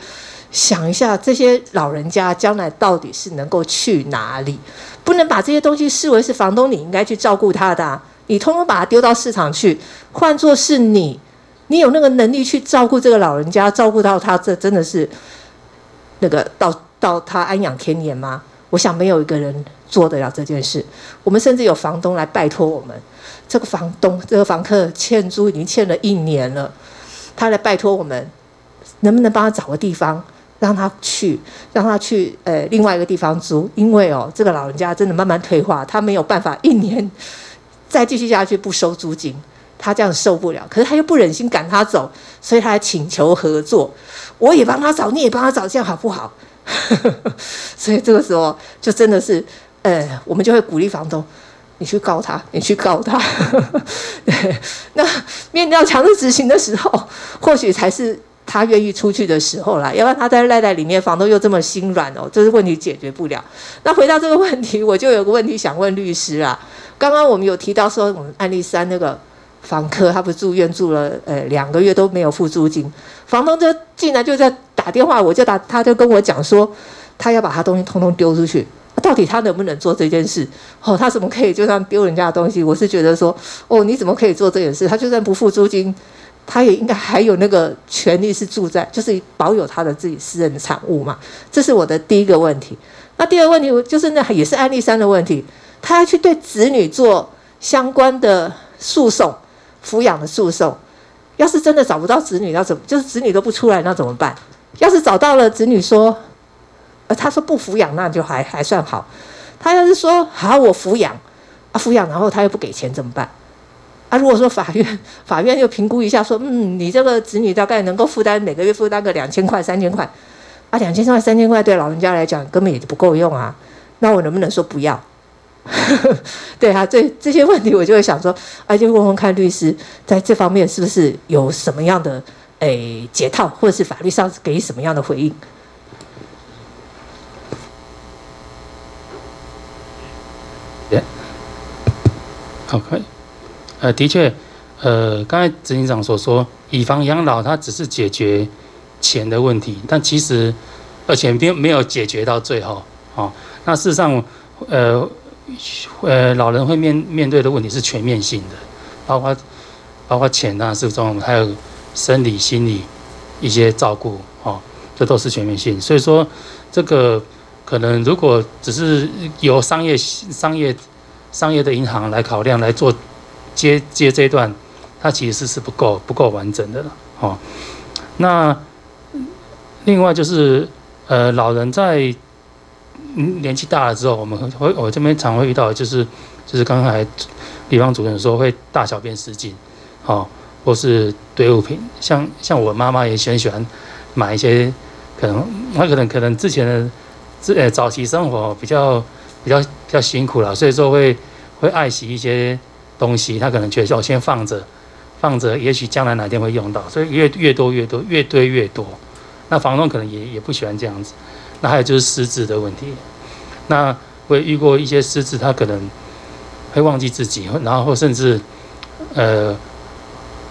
想一下，这些老人家将来到底是能够去哪里？不能把这些东西视为是房东你应该去照顾他的，你通通把他丢到市场去。换作是你，你有那个能力去照顾这个老人家，照顾到他，这真的是那个到到他安养天年吗？我想没有一个人做得了这件事。我们甚至有房东来拜托我们。这个房东，这个房客欠租已经欠了一年了，他来拜托我们，能不能帮他找个地方，让他去，让他去呃另外一个地方租，因为哦，这个老人家真的慢慢退化，他没有办法一年再继续下去不收租金，他这样受不了，可是他又不忍心赶他走，所以他请求合作，我也帮他找，你也帮他找，这样好不好？所以这个时候就真的是，呃，我们就会鼓励房东。你去告他，你去告他。那面对强制执行的时候，或许才是他愿意出去的时候啦。要不然他在赖在里面，房东又这么心软哦，这是问题解决不了。那回到这个问题，我就有个问题想问律师啊。刚刚我们有提到说，我们案例三那个房客，他不住院住了呃两个月都没有付租金，房东就竟然就在打电话，我就打，他就跟我讲说，他要把他东西通通丢出去。到底他能不能做这件事？哦，他怎么可以就这样丢人家的东西？我是觉得说，哦，你怎么可以做这件事？他就算不付租金，他也应该还有那个权利是住在，就是保有他的自己私人的产物嘛。这是我的第一个问题。那第二个问题就是，那也是案例三的问题，他要去对子女做相关的诉讼，抚养的诉讼。要是真的找不到子女，要怎么？就是子女都不出来，那怎么办？要是找到了子女说。他说不抚养，那就还还算好。他要是说好，我抚养啊，抚养，然后他又不给钱怎么办？啊，如果说法院法院又评估一下，说嗯，你这个子女大概能够负担每个月负担个两千块、三千块，啊，两千块、三千块对老人家来讲根本也不够用啊。那我能不能说不要？对啊，这这些问题我就会想说，啊，就问问看律师在这方面是不是有什么样的诶解套，或者是法律上给什么样的回应？好，可以。呃，的确，呃，刚才执行长所说，以房养老，它只是解决钱的问题，但其实而且没有没有解决到最后。哦，那事实上，呃，呃，老人会面面对的问题是全面性的，包括包括钱啊，是中还有生理、心理一些照顾，哦，这都是全面性。所以说，这个可能如果只是由商业商业商业的银行来考量来做。接接这一段，它其实是不够不够完整的了，哦。那另外就是，呃，老人在年纪大了之后，我们会我这边常会遇到，就是就是刚才地方主任说会大小便失禁，哦，或是堆物品，像像我妈妈也很喜欢买一些，可能她可能可能之前的自呃早期生活比较比较比较辛苦了，所以说会会爱惜一些。东西他可能觉得我先放着，放着，也许将来哪天会用到，所以越越多越多，越堆越多。那房东可能也也不喜欢这样子。那还有就是失智的问题。那我也遇过一些失智，他可能会忘记自己，然后甚至呃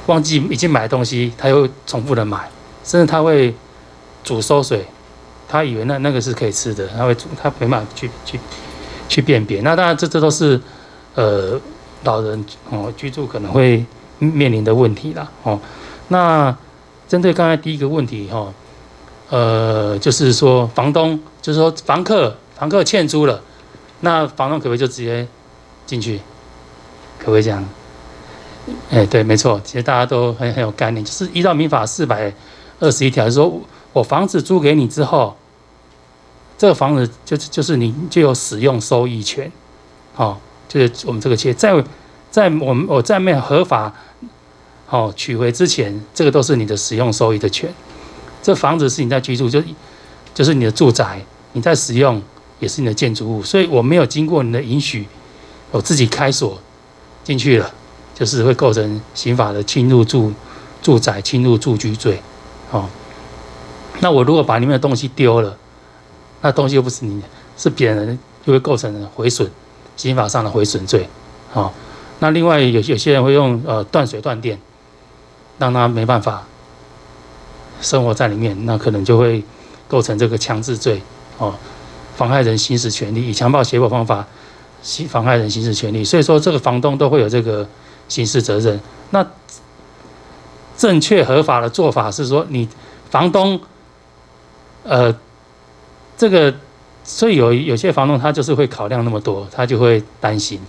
忘记已经买的东西，他又重复的买，甚至他会煮馊水，他以为那那个是可以吃的，他会煮，他没办法去去去辨别。那当然这这都是呃。老人哦，居住可能会面临的问题啦哦。那针对刚才第一个问题哈，呃，就是说房东，就是说房客，房客欠租了，那房东可不可以就直接进去？可不可以这样？哎，对，没错，其实大家都很很有概念，就是依照民法四百二十一条，就说我房子租给你之后，这个房子就是就是你就有使用收益权，哦。就是我们这个企业在在我们我在没有合法好取回之前，这个都是你的使用收益的权。这房子是你在居住，就就是你的住宅，你在使用也是你的建筑物，所以我没有经过你的允许，我自己开锁进去了，就是会构成刑法的侵入住住宅、侵入住居罪。哦，那我如果把里面的东西丢了，那东西又不是你，是别人，就会构成毁损。刑法上的毁损罪，好，那另外有有些人会用呃断水断电，让他没办法生活在里面，那可能就会构成这个强制罪，哦，妨害人行使权利，以强暴胁迫方法妨害人行使权利，所以说这个房东都会有这个刑事责任。那正确合法的做法是说，你房东，呃，这个。所以有有些房东他就是会考量那么多，他就会担心，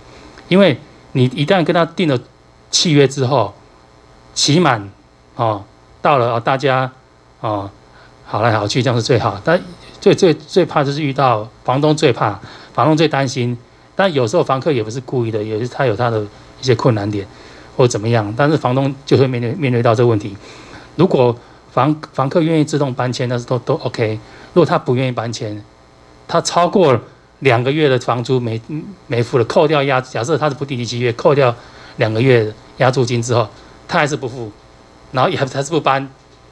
因为你一旦跟他订了契约之后，期满哦，到了，大家哦好来好去，这样是最好。但最最最怕就是遇到房东最怕，房东最担心。但有时候房客也不是故意的，也是他有他的一些困难点或怎么样，但是房东就会面对面对到这个问题。如果房房客愿意自动搬迁，那是都都 OK。如果他不愿意搬迁，他超过两个月的房租没没付了，扣掉押，假设他是不定期契约，扣掉两个月押租金之后，他还是不付，然后也还是不搬，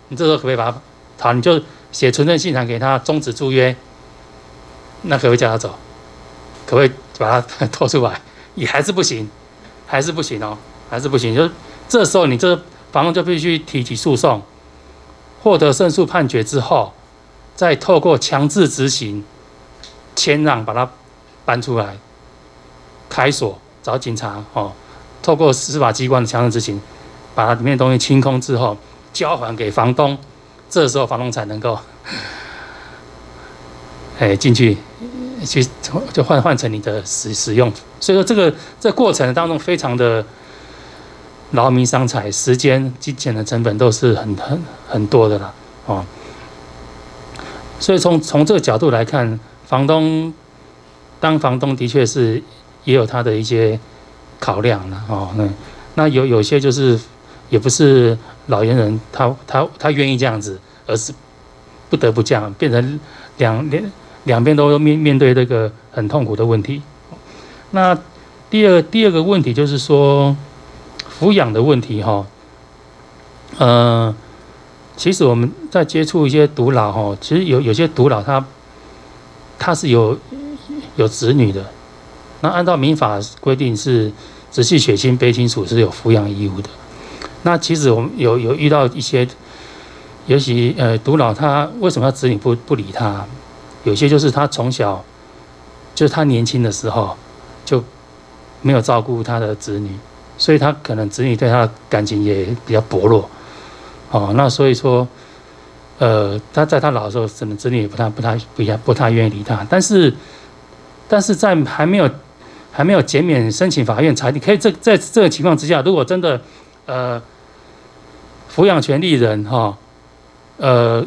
你这时候可不可以把他好？你就写存证信函给他终止租约，那可不可以叫他走？可不可以把他拖出来？也还是不行，还是不行哦，还是不行。就这时候你这房东就必须提起诉讼，获得胜诉判决之后，再透过强制执行。迁让把它搬出来，开锁找警察哦，透过司法机关的强制执行，把它里面的东西清空之后，交还给房东，这时候房东才能够，哎进去去就换换成你的使使用。所以说这个这过程当中非常的劳民伤财，时间金钱的成本都是很很很多的了哦。所以从从这个角度来看。房东当房东的确是也有他的一些考量了哦，那那有有些就是也不是老年人他他他愿意这样子，而是不得不这样，变成两两两边都面面对这个很痛苦的问题。那第二第二个问题就是说抚养的问题哈，呃，其实我们在接触一些独老哈，其实有有些独老他他是有有子女的，那按照民法规定是直系血亲卑亲属是有抚养义务的。那其实我们有有遇到一些，尤其呃独老他为什么要子女不不理他？有些就是他从小就是他年轻的时候。就没有照顾他的子女，所以他可能子女对他的感情也比较薄弱，哦，那所以说，呃，他在他老的时候，可能子女也不太、不太、不太、不太愿意理他。但是，但是在还没有还没有减免申请法院裁定，可以这在这个情况之下，如果真的呃抚养权利人哈，呃，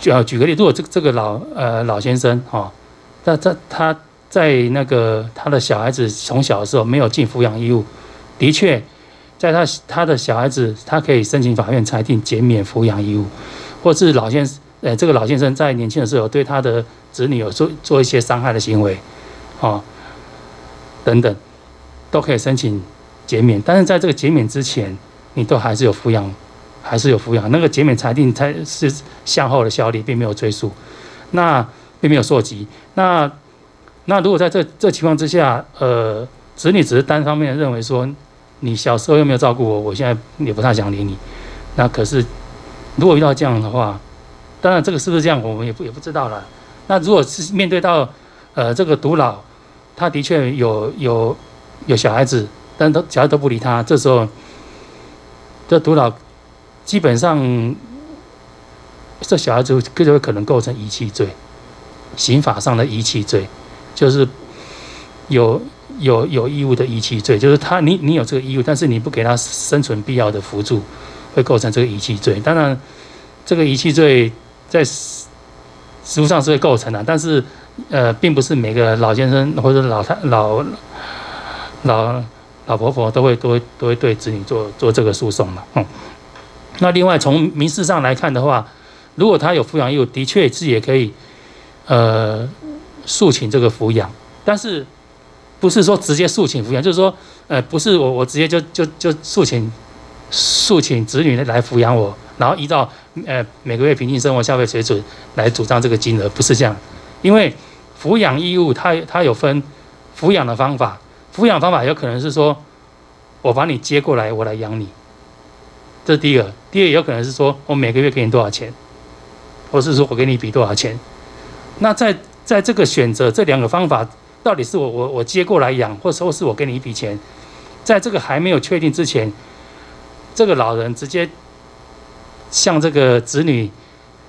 举举个例，如果这这个老呃老先生哈，那这他。在那个他的小孩子从小的时候没有尽抚养义务，的确，在他他的小孩子，他可以申请法院裁定减免抚养义务，或是老先生，呃，这个老先生在年轻的时候对他的子女有做做一些伤害的行为，哦，等等，都可以申请减免。但是在这个减免之前，你都还是有抚养，还是有抚养。那个减免裁定才是向后的效力，并没有追溯，那并没有溯及，那。那如果在这这情况之下，呃，子女只是单方面认为说，你小时候又没有照顾我，我现在也不太想理你。那可是，如果遇到这样的话，当然这个是不是这样，我们也不也不知道了。那如果是面对到，呃，这个独老，他的确有有有小孩子，但都小孩都不理他，这时候，这独老基本上，这小孩子就会可能构成遗弃罪，刑法上的遗弃罪。就是有有有义务的遗弃罪，就是他你你有这个义务，但是你不给他生存必要的辅助，会构成这个遗弃罪。当然，这个遗弃罪在实实务上是会构成的，但是呃，并不是每个老先生或者老太老老老婆婆都会都会都会对子女做做这个诉讼嘛。嗯，那另外从民事上来看的话，如果他有抚养义务，的确是也可以呃。诉请这个抚养，但是不是说直接诉请抚养，就是说，呃，不是我我直接就就就诉请诉请子女来抚养我，然后依照呃每个月平均生活消费水准来主张这个金额，不是这样，因为抚养义务它它有分抚养的方法，抚养方法有可能是说我把你接过来，我来养你，这是第一个，第二有可能是说我每个月给你多少钱，或是说我给你一笔多少钱，那在。在这个选择这两个方法，到底是我我我接过来养，或者说是我给你一笔钱，在这个还没有确定之前，这个老人直接向这个子女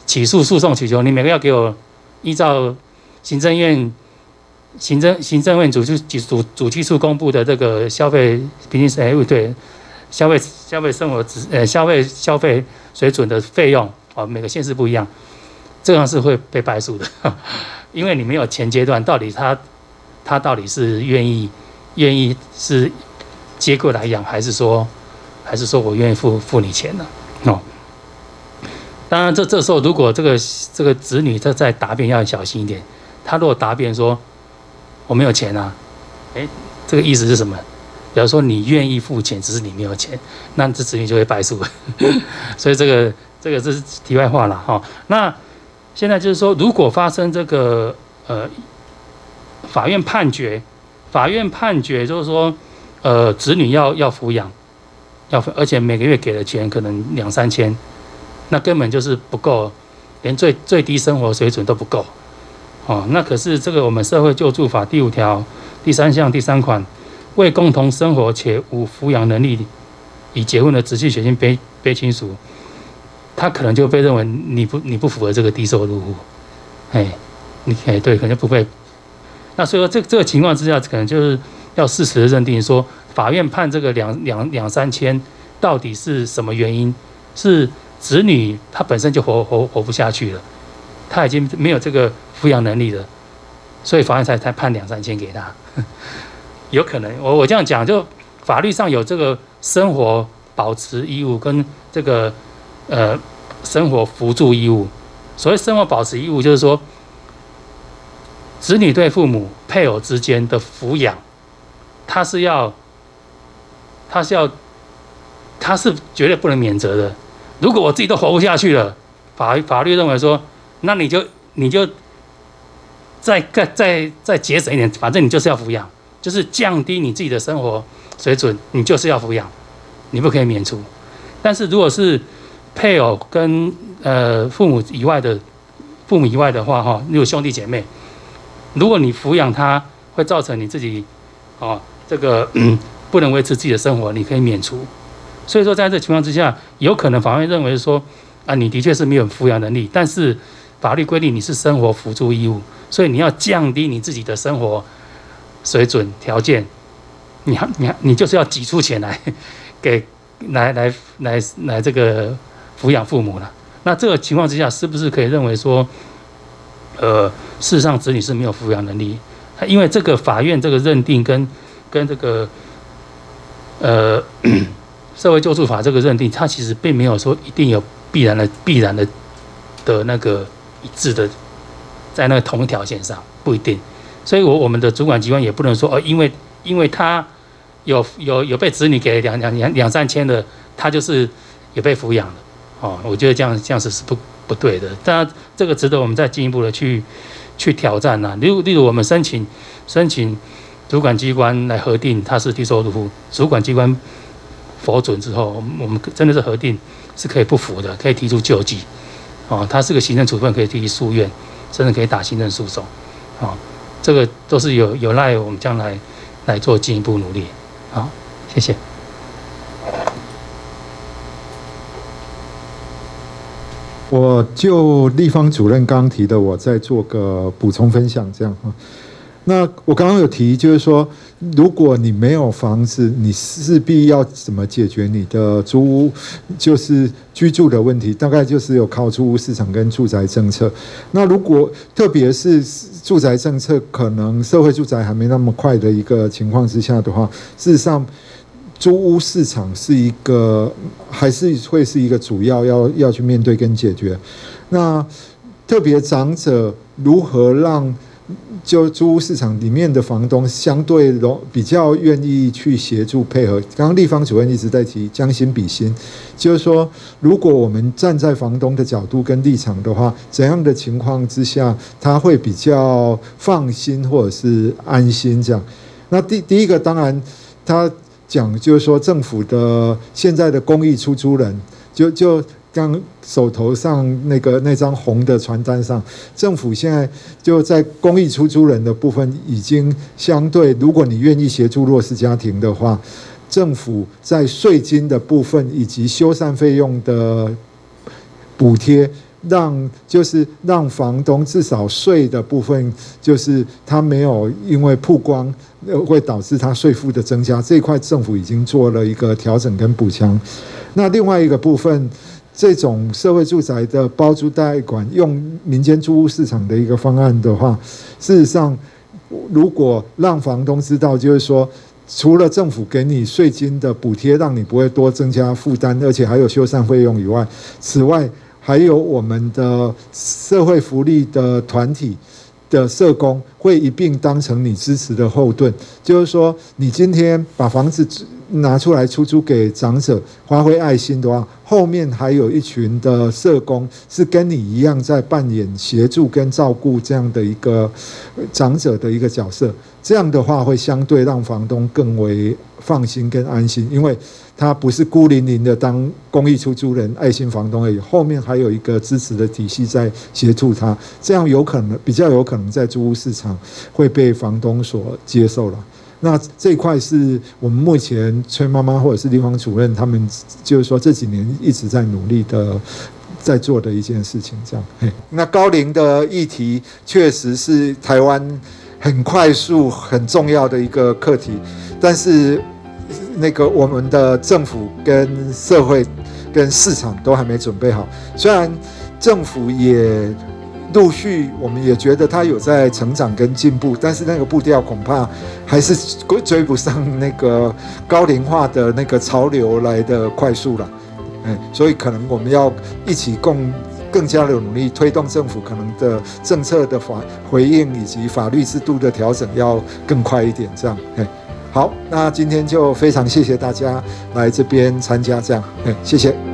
起诉诉讼，请求你每个月要给我依照行政院行政行政院主计主主计处公布的这个消费平均哎对消费消费生活值呃消费消费水准的费用啊，每个县市不一样，这样是会被败诉的。因为你没有前阶段，到底他他到底是愿意愿意是接过来养，还是说还是说我愿意付付你钱呢？哦，当然这这时候如果这个这个子女他在答辩要小心一点，他如果答辩说我没有钱啊，诶，这个意思是什么？比如说你愿意付钱，只是你没有钱，那这子女就会败诉。所以这个这个这是题外话了哈。那。现在就是说，如果发生这个呃，法院判决，法院判决就是说，呃，子女要要抚养，要而且每个月给的钱可能两三千，那根本就是不够，连最最低生活水准都不够，哦，那可是这个我们社会救助法第五条第三项第三款，为共同生活且无抚养能力已结婚的直系血亲卑卑亲属。他可能就被认为你不你不符合这个低收入户，哎，你哎对，可能不会。那所以说这这个情况之下，可能就是要事实的认定说，法院判这个两两两三千到底是什么原因？是子女他本身就活活活不下去了，他已经没有这个抚养能力了，所以法院才才判两三千给他。有可能，我我这样讲，就法律上有这个生活保持义务跟这个。呃，生活扶助义务。所谓生活保持义务，就是说，子女对父母、配偶之间的抚养，他是要，他是要，他是绝对不能免责的。如果我自己都活不下去了，法法律认为说，那你就你就再再再再节省一点，反正你就是要抚养，就是降低你自己的生活水准，你就是要抚养，你不可以免除。但是如果是配偶跟呃，父母以外的父母以外的话，哈，你有兄弟姐妹，如果你抚养他，会造成你自己，哦，这个，不能维持自己的生活，你可以免除。所以说，在这情况之下，有可能法院认为说，啊，你的确是没有抚养能力，但是法律规定你是生活辅助义务，所以你要降低你自己的生活水准条件，你还你还你就是要挤出钱来给来来来来这个抚养父母了。那这个情况之下，是不是可以认为说，呃，事实上子女是没有抚养能力？因为这个法院这个认定跟跟这个呃社会救助法这个认定，它其实并没有说一定有必然的必然的的那个一致的在那个同一条线上，不一定。所以我我们的主管机关也不能说哦，因为因为他有有有被子女给两两两两三千的，他就是有被抚养的。哦，我觉得这样这样子是不不对的。当然，这个值得我们再进一步的去去挑战呐、例如，例如我们申请申请主管机关来核定他是低收入户，主管机关核准之后，我们真的是核定是可以不服的，可以提出救济。哦，他是个行政处分，可以提起诉愿，甚至可以打行政诉讼。哦，这个都是有有赖我们将来来做进一步努力。好，谢谢。我就立方主任刚提的，我再做个补充分享，这样哈。那我刚刚有提，就是说，如果你没有房子，你势必要怎么解决你的租屋，就是居住的问题，大概就是有靠租屋市场跟住宅政策。那如果特别是住宅政策，可能社会住宅还没那么快的一个情况之下的话，事实上。租屋市场是一个，还是会是一个主要要要去面对跟解决。那特别长者如何让就租屋市场里面的房东相对容比较愿意去协助配合？刚刚立方主任一直在提将心比心，就是说，如果我们站在房东的角度跟立场的话，怎样的情况之下他会比较放心或者是安心？这样，那第第一个当然他。讲就是说，政府的现在的公益出租人，就就刚手头上那个那张红的传单上，政府现在就在公益出租人的部分已经相对，如果你愿意协助弱势家庭的话，政府在税金的部分以及修缮费用的补贴。让就是让房东至少税的部分，就是他没有因为曝光会导致他税负的增加，这一块政府已经做了一个调整跟补强。那另外一个部分，这种社会住宅的包租代管用民间租屋市场的一个方案的话，事实上如果让房东知道，就是说除了政府给你税金的补贴，让你不会多增加负担，而且还有修缮费用以外，此外。还有我们的社会福利的团体的社工会一并当成你支持的后盾，就是说，你今天把房子拿出来出租给长者，发挥爱心的话，后面还有一群的社工是跟你一样在扮演协助跟照顾这样的一个长者的一个角色，这样的话会相对让房东更为放心跟安心，因为。他不是孤零零的当公益出租人、爱心房东而已，后面还有一个支持的体系在协助他，这样有可能比较有可能在租屋市场会被房东所接受了。那这块是我们目前崔妈妈或者是地方主任他们就是说这几年一直在努力的在做的一件事情。这样，那高龄的议题确实是台湾很快速很重要的一个课题，但是。那个我们的政府跟社会跟市场都还没准备好，虽然政府也陆续，我们也觉得他有在成长跟进步，但是那个步调恐怕还是追不上那个高龄化的那个潮流来的快速了。哎，所以可能我们要一起共更加的努力，推动政府可能的政策的法回应以及法律制度的调整要更快一点，这样，哎，好，那今天就非常谢谢大家来这边参加，这样，哎，谢谢。